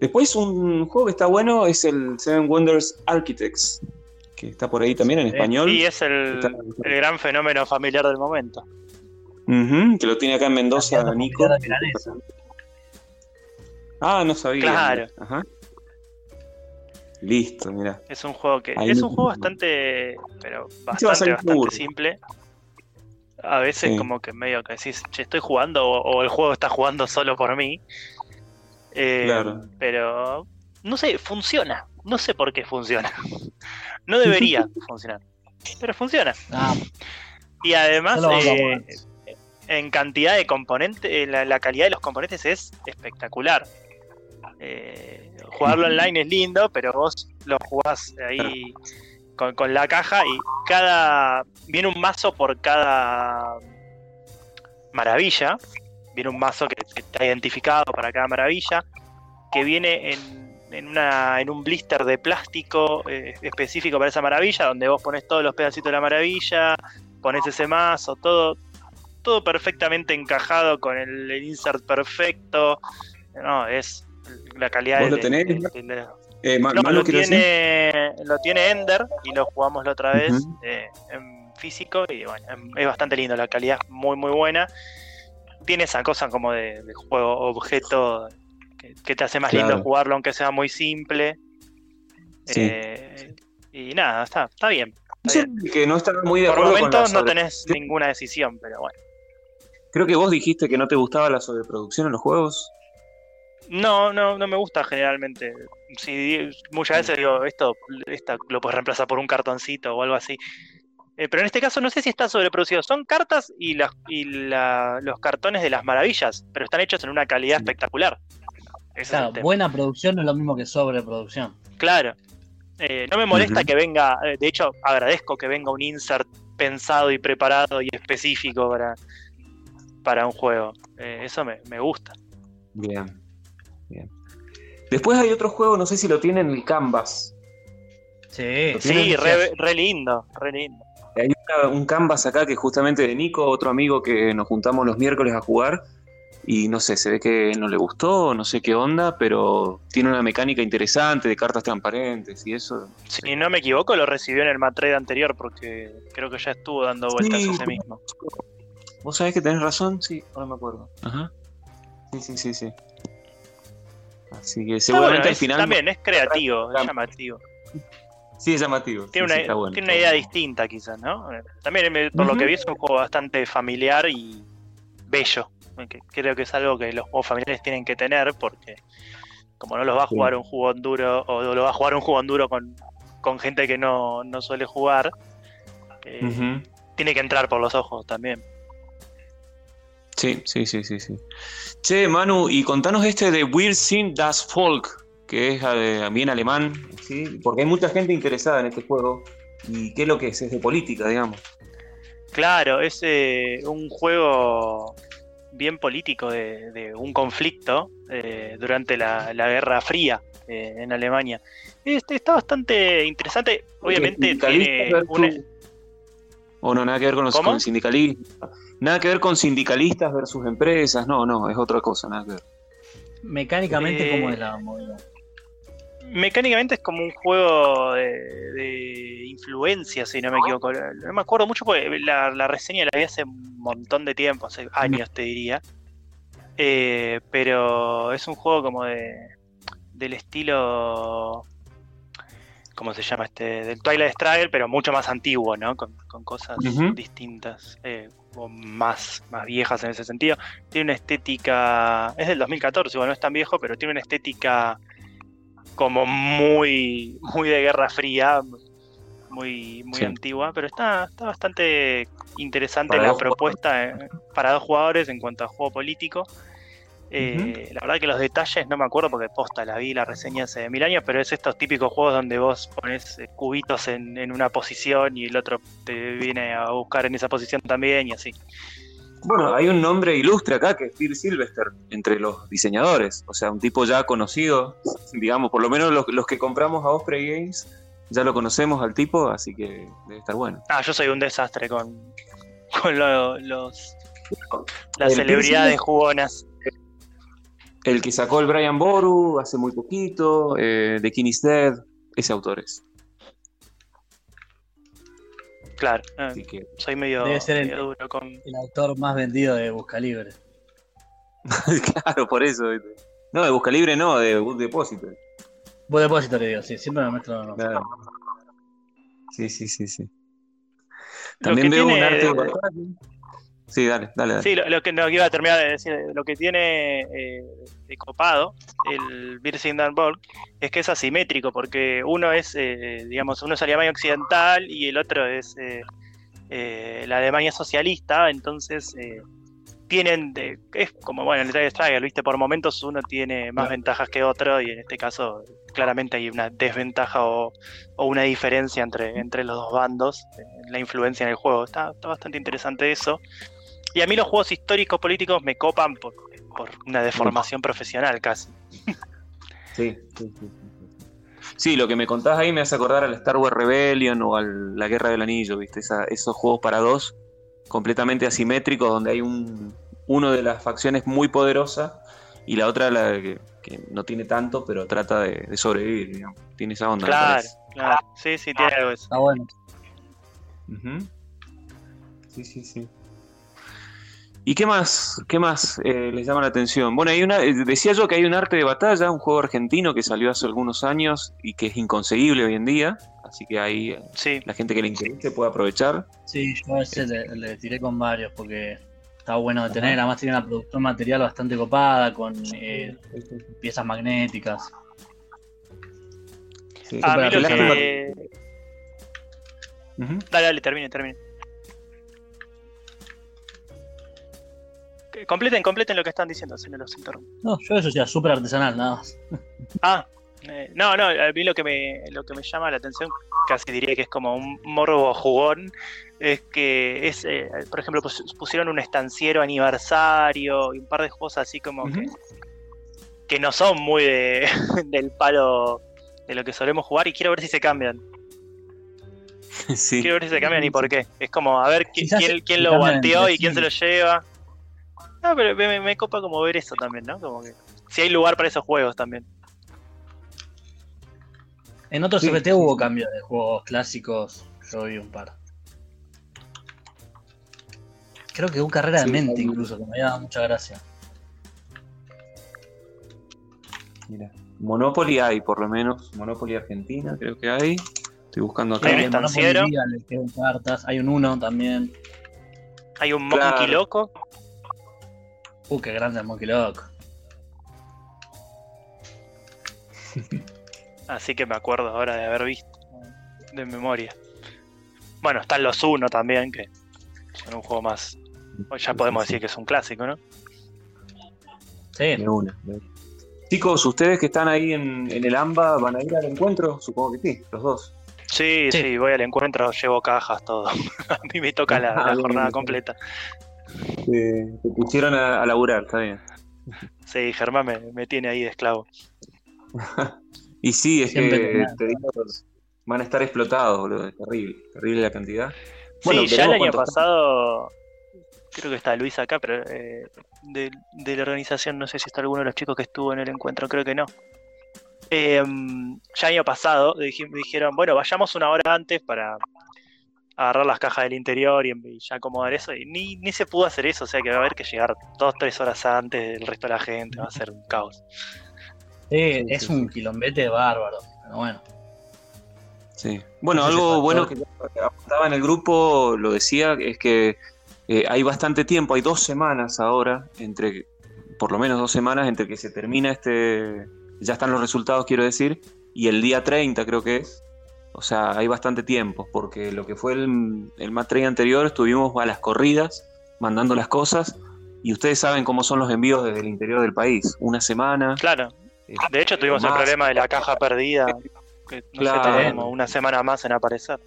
Después un juego que está bueno es el Seven Wonders Architects, que está por ahí también en español. Y es el, Está- el gran fenómeno familiar del momento. Que lo tiene acá en Mendoza Nico. Ah, no sabía. Claro. Ajá. Listo, mira. Es un juego que Ahí es no- un juego bastante, pero Este va a bastante, simple. A veces Sí. como que medio que decís, che, estoy jugando o, o el juego está jugando solo por mí. Eh, Claro. Pero no sé, funciona. No sé por qué funciona. No debería funcionar. Pero funciona. Ah, Y además, eh, en cantidad de componentes, eh, la, la calidad de los componentes es espectacular. Eh, jugarlo online es lindo, pero vos lo jugás ahí con, con la caja y cada. Viene un mazo por cada maravilla. Viene un mazo que, que está identificado para cada maravilla. Que viene en, en una, en un blister de plástico eh, específico para esa maravilla, donde vos pones todos los pedacitos de la maravilla, pones ese mazo, todo, todo perfectamente encajado con el, el insert perfecto. No, es la calidad ¿Vos de, lo tenés? de- de- de- Eh, Ma- no, Manu, lo decir. tiene, lo tiene Ender y lo jugamos la otra vez eh, en físico y bueno, em- es bastante lindo, la calidad es muy muy buena. Tiene esa cosa como de, de juego objeto que, que te hace más Claro. lindo jugarlo aunque sea muy simple. Sí. Eh, y nada, está, está bien. Que no estaba muy de Por acuerdo momentos no tenés ninguna decisión, pero bueno. Creo que vos dijiste que no te gustaba la sobreproducción en los juegos. No, no, no me gusta generalmente. Si muchas veces digo, esto, esta lo puedes reemplazar por un cartoncito o algo así. Eh, pero en este caso no sé si está sobreproducido. Son cartas y, las, y la- los cartones de las maravillas, pero están hechos en una calidad espectacular. Ese es claro, tema. buena producción no es lo mismo que sobreproducción. Claro. Eh, no me molesta que venga, eh, de hecho agradezco que venga un insert pensado y preparado y específico para, para un juego. Eh, eso me, me gusta. Bien. Bien. Después hay otro juego, no sé si lo tienen, el Canvas. Sí, ¿Lo Sí, re, re lindo, re lindo. Hay una- un Canvas acá que es justamente de Nico, otro amigo que nos juntamos los miércoles a jugar. Y no sé, se ve que no le gustó, no sé qué onda, pero tiene una mecánica interesante de cartas transparentes y eso. Si no me equivoco, lo recibió en el Matrade anterior porque creo que ya estuvo dando vueltas Sí. ese mismo. ¿Vos sabés que tenés razón? Sí, ahora me acuerdo. Ajá. Sí, sí, sí, sí. Así que Está seguramente bueno, al final. También es creativo, es llamativo. Sí, es llamativo. Tiene, sí, una, sí, está bueno, tiene está una idea distinta quizás, ¿no? También por lo que vi es un juego bastante familiar y bello. que creo que es algo que los juegos familiares tienen que tener porque como no los va a Sí. jugar un jugón duro o lo va a jugar un jugón duro con, con gente que no, no suele jugar, eh, tiene que entrar por los ojos también. Sí, sí, sí, sí, sí. Che, Manu, y contanos este de Weird Sin Das Folk, que es eh, también alemán, ¿sí? Porque hay mucha gente interesada en este juego. ¿Y qué es lo que es? Es de política, digamos. Claro, es eh, un juego bien político de, de un conflicto eh, durante la, la Guerra Fría eh, en Alemania. Este está bastante interesante. Obviamente tiene una- O no, nada que ver con los con sindicalistas. Nada que ver con sindicalistas versus empresas. No, no, es otra cosa, nada que ver. Mecánicamente, Eh, ¿cómo es la movida? mecánicamente es como un juego de, de influencia, si no me equivoco. No me acuerdo mucho porque la, la reseña la vi hace un montón de tiempo, hace años te diría. Eh, pero es un juego como de del estilo ¿cómo se llama? este Del Twilight Struggle, pero mucho más antiguo, ¿no? Con, con cosas distintas, eh, o más, más viejas en ese sentido. Tiene una estética, es del 2014, bueno, no es tan viejo, pero tiene una estética como muy, muy de Guerra Fría, muy, muy Sí. antigua, pero está, está bastante interesante Para la propuesta eh, para dos jugadores en cuanto a juego político. Eh, La verdad que los detalles no me acuerdo porque posta la vi la reseña hace mil años, pero es estos típicos juegos donde vos pones eh, cubitos en, en una posición y el otro te viene a buscar en esa posición también y así. Bueno, hay un nombre ilustre acá que es Phil Sylvester entre los diseñadores. O sea, un tipo ya conocido, digamos, por lo menos los, los que compramos a Osprey Games ya lo conocemos al tipo, así que debe estar bueno. Ah, yo soy un desastre con, con lo- los las El celebridades jugonas. El que sacó el Brian Boru hace muy poquito, eh, The King is Dead, ese autor es. Claro, eh, soy medio, Debe ser el- medio duro con. El autor más vendido de Buscalibre. claro, por eso. No, de Busca Libre no, de Book Depository. Vos depósito le digo, sí, siempre me. No. Claro. Sí, sí, sí, sí. También que veo un arte. de- Sí, dale, dale, dale. Sí, lo, lo que no iba a terminar de decir, lo que tiene eh, de copado el Dan Ball es que es asimétrico, porque uno es, eh, digamos, uno es Alemania Occidental y el otro es eh, eh, la Alemania socialista, entonces eh, tienen, de- es como, bueno, en el Trade Struggle, viste, por momentos uno tiene más ventajas que otro y en este caso claramente hay una desventaja o, o una diferencia entre, entre los dos bandos, en la influencia en el juego. Está, está bastante interesante eso. Y a mí los juegos históricos políticos me copan por, por una deformación profesional casi. Sí, sí, sí, sí. Sí, lo que me contás ahí me hace acordar al Star Wars Rebellion o a la Guerra del Anillo, ¿viste? Esa- esos juegos para dos completamente asimétricos donde hay un uno de las facciones muy poderosa y la otra la que, que no tiene tanto, pero trata de, de sobrevivir, digamos. Tiene esa onda. Claro, claro. Sí, sí, tiene algo eso. Está bueno. Sí, sí, sí. ¿Y qué más, qué más eh, les llama la atención? Bueno, hay una, eh, decía yo que hay un arte de batalla, un juego argentino que salió hace algunos años y que es inconseguible hoy en día, así que ahí eh, la gente que le interese puede aprovechar. Sí, yo a ese le, le tiré con varios porque está bueno de tener. Además, tiene una producción material bastante copada con eh, piezas magnéticas. A mí lo Súper que... Dale, dale, termine, termine. Completen, completen lo que están diciendo, si no los interrumpo. No, yo eso ya súper artesanal, nada más. Ah, eh, no, no, a mí lo que me, lo que me llama la atención, casi diría que es como un morbo jugón, es que es, eh, por ejemplo, pus- pusieron un estanciero aniversario y un par de juegos así como que, que no son muy de- del palo de lo que solemos jugar y quiero ver si se cambian. Sí. Quiero ver si se cambian y por qué. Es como a ver quién, se- quién se lo guanteó y quién sí. se lo lleva. No, pero me, me- me copa como ver eso también, ¿no? Como que si hay lugar para esos juegos también. En otros Sí, FT sí, hubo cambios de juegos clásicos. Yo vi un par. Creo que hubo carrera de mente incluso, que me había dado mucha gracia. Mira, Monopoly hay, por lo menos. Monopoly Argentina, creo que hay. Estoy buscando acá. Hay. Hay un cartas, hay un uno también. Hay un Claro. Monkey Loco. Uh, qué grande el Monkey Loco. Así que me acuerdo ahora de haber visto de memoria. Bueno, están los Uno también, que son un juego más. Ya podemos decir que es un clásico, ¿no? Sí. De una, de una. Chicos, ustedes que están ahí en, en el AMBA, ¿van a ir al encuentro? Supongo que sí, los dos. Sí, sí, voy al encuentro, llevo cajas, todo. A mí me toca la, Ah, la jornada bien. completa. Te, te pusieron a, a laburar, está bien. Sí, Germán me, me tiene ahí de esclavo. Y sí, es Siempre que te digo, van a estar explotados, boludo. Es terrible, terrible la cantidad. sí, ya el año pasado, creo que está Luis acá, pero eh, de, de la organización, no sé si está alguno de los chicos que estuvo en el encuentro, creo que no. Eh, ya el año pasado dij- me dijeron, bueno, vayamos una hora antes para agarrar las cajas del interior y, y ya acomodar eso. Y ni, ni se pudo hacer eso, o sea que va a haber que llegar dos, tres horas antes del resto de la gente, va a ser un caos. Sí, es un quilombete bárbaro. Pero bueno. Sí. Bueno, No sé si algo bueno que estaba en el grupo, lo decía, es que eh, hay bastante tiempo, hay dos semanas ahora, entre, por lo menos dos semanas, entre que se termina este, ya están los resultados, quiero decir, y el día 30 creo que es. O sea, hay bastante tiempo, porque lo que fue el, el Trade anterior, estuvimos a las corridas, mandando las cosas, y ustedes saben cómo son los envíos desde el interior del país. Una semana. Claro. De hecho, tuvimos el problema de la caja perdida, que no Claro. sé, como una semana más en aparecer.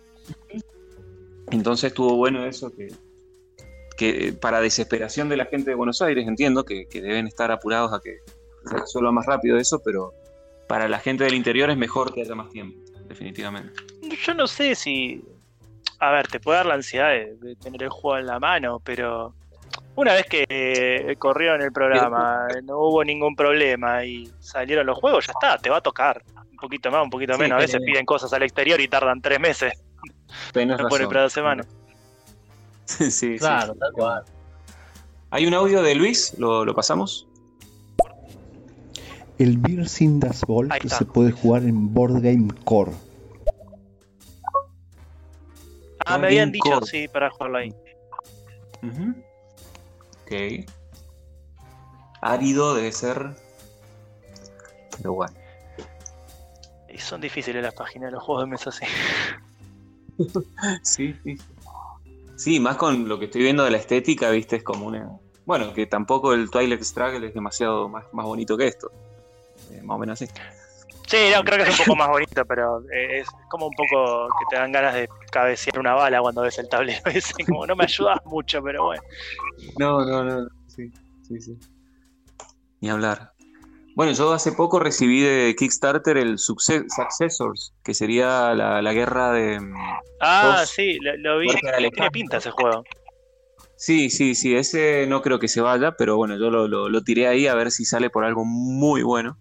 Entonces estuvo bueno eso que, que para desesperación de la gente de Buenos Aires, entiendo que, que deben estar apurados a que se resuelva más rápido eso, pero para la gente del interior es mejor que haya más tiempo, definitivamente. Yo no sé si. A ver, te puede dar la ansiedad de, de tener el juego en la mano, pero una vez que eh, corrieron el programa, no hubo ningún problema y salieron los juegos, ya está, te va a tocar. Un poquito más, un poquito Sí, menos. A veces piden cosas al exterior y tardan tres meses. Tenés No razón. esperar dos semanas. Sí, sí. Claro, tal cual. Hay un audio de Luis, ¿lo, lo pasamos? El Beer Sin Das Ball se puede jugar en Board Game Core. Ah, me habían dicho, sí, para jugarlo ahí. Ujú. Ok. Árido debe ser. Pero bueno. Y son difíciles las páginas de los juegos de mesa así. Sí, sí. Sí, más con lo que estoy viendo de la estética, viste, es como una. Bueno, que tampoco el Twilight Struggle es demasiado más, más bonito que esto. Eh, más o menos así. Sí, no, creo que es un poco más bonito, pero eh, es como un poco que te dan ganas de cabecear una bala cuando ves el tablero ese. Como no me ayudas mucho, pero bueno. No, no, no. Sí, sí, sí. Ni hablar. Bueno, yo hace poco recibí de Kickstarter el Succe- Successors, que sería la, la guerra de. mm, Ah, sí, lo, lo vi. Tiene pinta ese juego. Sí, sí, sí, ese no creo que se vaya, pero bueno, yo lo, lo- lo tiré ahí a ver si sale por algo muy bueno.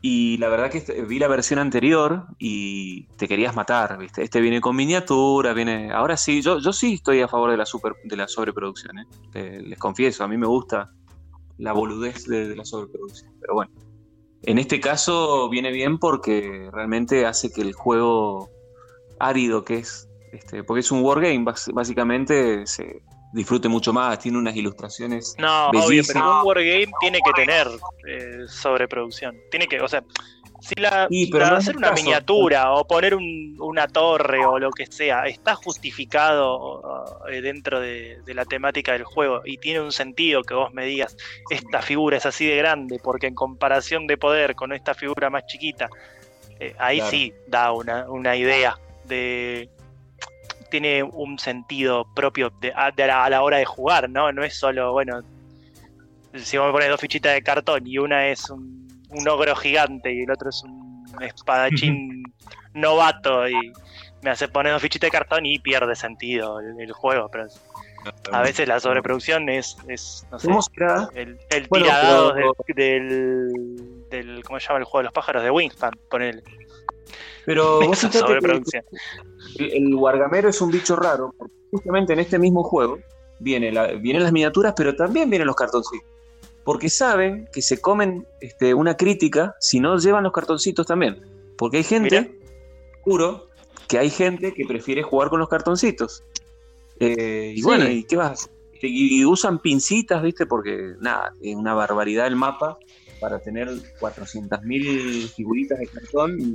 Y la verdad que vi la versión anterior y te querías matar, ¿viste? Este viene con miniatura, viene... Ahora sí, yo, yo sí estoy a favor de la, super, de la sobreproducción, ¿eh? Les confieso, a mí me gusta la boludez de, la sobreproducción, pero bueno. En este caso viene bien porque realmente hace que el juego árido que es, este, porque es un wargame, básicamente se disfrute mucho más, tiene unas ilustraciones No, obvio, pero un wargame tiene que tener eh, sobreproducción. Tiene que, o sea, si la, Y, pero la- no es hacer una caso. miniatura o poner un- una torre o lo que sea, está justificado eh, dentro de, de la temática del juego y tiene un sentido que vos me digas, esta figura es así de grande porque en comparación de poder con esta figura más chiquita, eh, ahí Claro. sí da una, una idea de tiene un sentido propio de, a, de la, a la hora de jugar, ¿no? No es solo, bueno, si vos me pones dos fichitas de cartón y una es un, un ogro gigante y el otro es un espadachín novato y me hace poner dos fichitas de cartón y pierde sentido el, el juego, pero a veces la sobreproducción es, es no sé, el, el Bueno, tiradados pero- del, del, del- ¿cómo se llama el juego de los pájaros? De Wingspan, ponele. Pero vos que el, el wargamero es un bicho raro, porque justamente en este mismo juego viene la- vienen las miniaturas, pero también vienen los cartoncitos. Porque saben que se comen este, una crítica si no llevan los cartoncitos también. Porque hay gente, juro, que hay gente que prefiere jugar con los cartoncitos. Eh, y Sí. bueno, ¿y qué vas hacer? Y, y usan pincitas, ¿viste? Porque nada, es una barbaridad el mapa para tener 400.000 figuritas de cartón y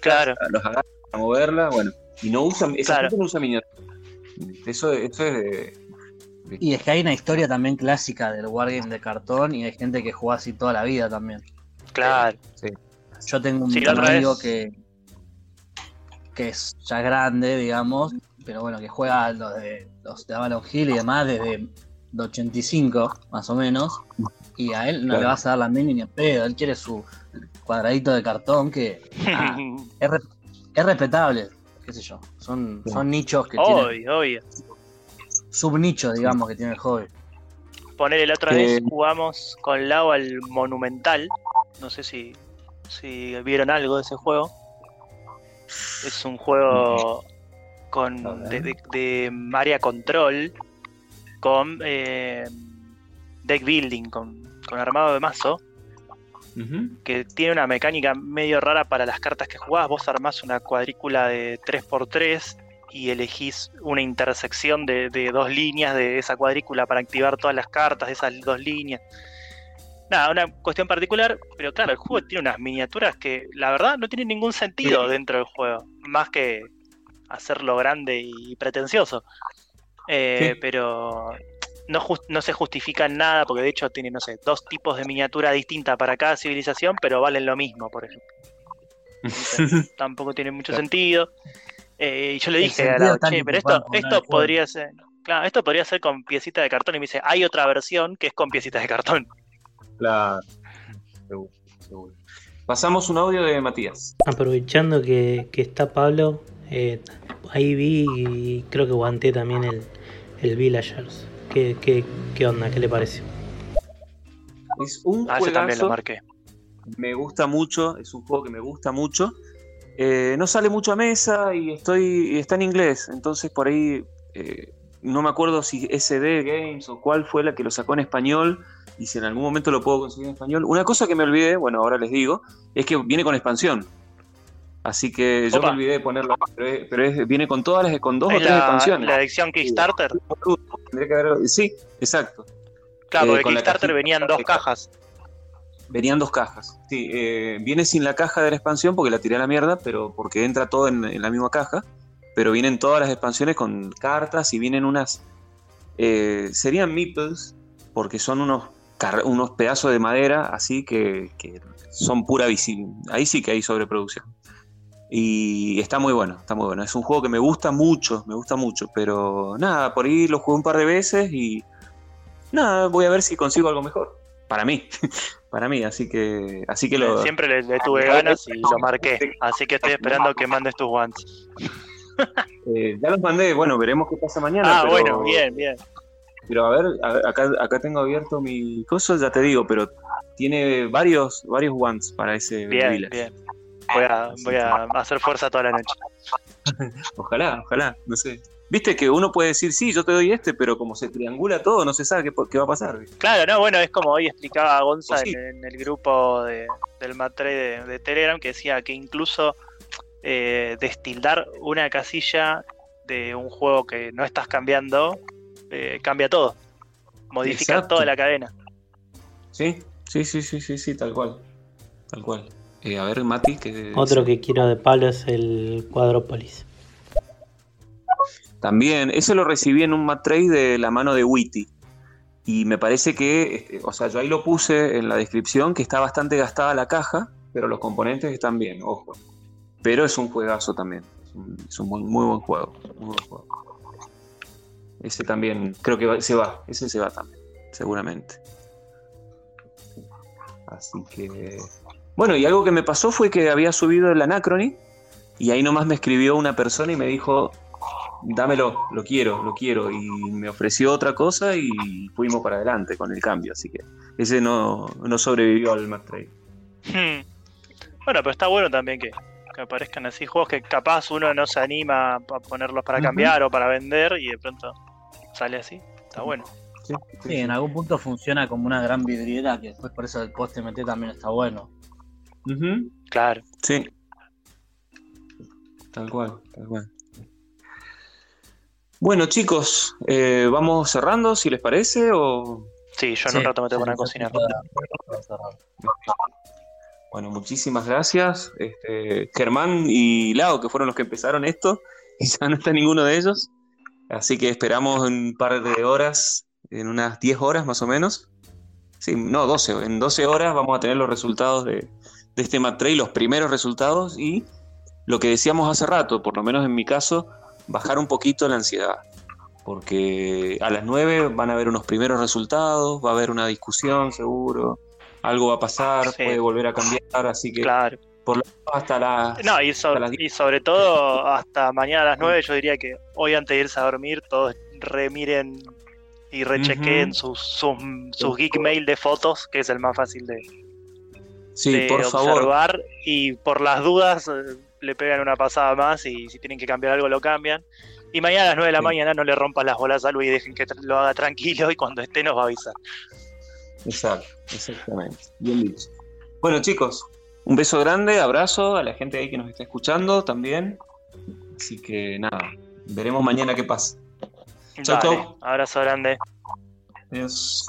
Claro. los agarran a moverla, bueno, y no usan, esa Claro. gente no usa miniaturas. Eso, eso es de- Y es que hay una historia también clásica del wargame de cartón y hay gente que juega así toda la vida también. Claro. Yo tengo un Sí, amigo que, que es ya grande, digamos, pero bueno, que juega los de los de Avalon Hill y demás desde el 85, más o menos, y a él no Claro. le vas a dar la mini ni a pedo, él quiere su cuadradito de cartón que ah, es, re- es respetable, qué sé yo, son, son nichos que tienen, Obvio, obvio. subnichos, digamos, que tiene el hobby. Poner la otra Que- vez jugamos con Lau al Monumental. No sé si, si vieron algo de ese juego. Es un juego con de, de, de área control, con eh, deck building, con, con armado de mazo. Que tiene una mecánica medio rara para las cartas que jugás. Vos armás una cuadrícula de 3x3 y elegís una intersección de, de dos líneas de esa cuadrícula para activar todas las cartas de esas dos líneas. Nada, una cuestión particular, pero claro, el juego tiene unas miniaturas que la verdad no tienen ningún sentido dentro del juego, más que hacerlo grande y pretencioso. Eh, Sí. Pero no, se justifica en nada, porque de hecho tiene, no sé, dos tipos de miniatura distintas para cada civilización, pero valen lo mismo, por ejemplo. Entonces, tampoco tiene mucho sentido. Eh, y yo le dije a la che, pero esto, esto el juego". podría ser. Claro, esto podría ser con piecitas de cartón. Y me dice, hay otra versión que es con piecitas de cartón. Claro. Seguro, seguro. Pasamos un audio de Matías. Aprovechando que, que está Pablo, eh, ahí vi y creo que guanté también el, el Villagers. ¿Qué, qué, qué onda? ¿Qué le pareció? Es un Ah, ese también lo marqué. Me gusta mucho, es un juego que me gusta mucho. Eh, no sale mucho a mesa y estoy y está en inglés, entonces por ahí eh, no me acuerdo si SD Games o cuál fue la que lo sacó en español y si en algún momento lo puedo conseguir en español. Una cosa que me olvidé, bueno, ahora les digo, es que viene con expansión. Así que yo Opa. me olvidé de ponerlo, pero, es- pero es- viene con todas las con dos o Es tres la, expansiones. la edición Kickstarter. Tendría que haber- sí, exacto. Claro, Eh, la Kickstarter venían dos cajas. Venían dos cajas. Sí, eh, viene sin la caja de la expansión porque la tiré a la mierda, pero porque entra todo en, en la misma caja. Pero vienen todas las expansiones con cartas y vienen unas. eh, serían meeples, porque son unos, unos pedazos de madera así que, que son pura visible. Ahí sí que hay sobreproducción. Y está muy bueno, está muy bueno. Es un juego que me gusta mucho, me gusta mucho. Pero nada, por ahí lo jugué un par de veces y. Nada, voy a ver si consigo algo mejor. Para mí. Para mí, así que. Así que lo. Siempre le, le tuve ganas y lo marqué. Así que estoy esperando que mandes tus guantes. Eh, ya los mandé, bueno, veremos qué pasa mañana. Ah, pero, bueno, bien, bien. Pero a ver, a- acá, acá tengo abierto mi coso, ya te digo, pero tiene varios, varios ones para ese Bien, bien. Voy a, voy a hacer fuerza toda la noche. Ojalá, ojalá, no sé. Viste que uno puede decir, sí, yo te doy este, pero como se triangula todo, no se sabe qué, qué va a pasar. ¿viste? Claro, no, bueno, es como hoy explicaba Gonza sí. en, en el grupo de, del Matre de, de Telegram, que decía que incluso eh, destildar una casilla de un juego que no estás cambiando, eh, cambia todo. Modifica Exacto. toda la cadena. Sí, sí, sí, sí, sí, sí, tal cual. Tal cual. Eh, a ver, Mati, que Otro que quiero de Pablo es el Cuadrópolis. También, ese lo recibí en un mat trade de la mano de Witty. Y me parece que, este, o sea, yo ahí lo puse en la descripción, que está bastante gastada la caja, pero los componentes están bien, ojo. Pero es un juegazo también. Es un, es un muy, muy buen juego. muy buen juego. Ese también, creo que va- se va. Ese se va también, seguramente. Así que. Bueno, y algo que me pasó fue que había subido el Anacrony y ahí nomás me escribió una persona y me dijo, dámelo, lo quiero, lo quiero. Y me ofreció otra cosa y fuimos para adelante con el cambio. Así que ese no, no sobrevivió al Mac Trade. Hmm. Bueno, pero está bueno también que, que aparezcan así juegos que capaz uno no se anima a ponerlos para cambiar o para vender y de pronto sale así. Está bueno. Sí, en algún punto funciona como una gran vidriera que después por eso el post MT también está bueno. Claro. Sí. Tal cual, tal cual. Bueno, chicos, eh, vamos cerrando, si les parece, o... Sí, yo en un rato me tengo que poner a cocinar. Bueno, muchísimas gracias. Este, Germán y Lau, que fueron los que empezaron esto, y ya no está ninguno de ellos. Así que esperamos en un par de horas, en unas 10 horas más o menos. Sí, no, 12. En 12 horas vamos a tener los resultados de, de este Mat Trade, los primeros resultados y lo que decíamos hace rato, por lo menos en mi caso, bajar un poquito la ansiedad. Porque a las 9 van a haber unos primeros resultados, va a haber una discusión seguro, algo va a pasar, Sí. puede volver a cambiar, así que Claro. por lo hasta las... No, y, so- hasta las y sobre todo hasta mañana a las 9 yo diría que hoy antes de irse a dormir todos remiren y sus, sus, sus geek mail de fotos, que es el más fácil de, Sí, de por favor. y por las dudas eh, le pegan una pasada más y si tienen que cambiar algo lo cambian. Y mañana a las 9 de la Sí. mañana no le rompan las bolas a Luis y dejen que lo haga tranquilo y cuando esté nos va a avisar. Exacto, exactamente. Bien dicho. Bueno, chicos, un beso grande, abrazo a la gente ahí que nos está escuchando también. Así que nada, veremos mañana qué pasa. Chau, Dale, chau. Abrazo grande. Adiós.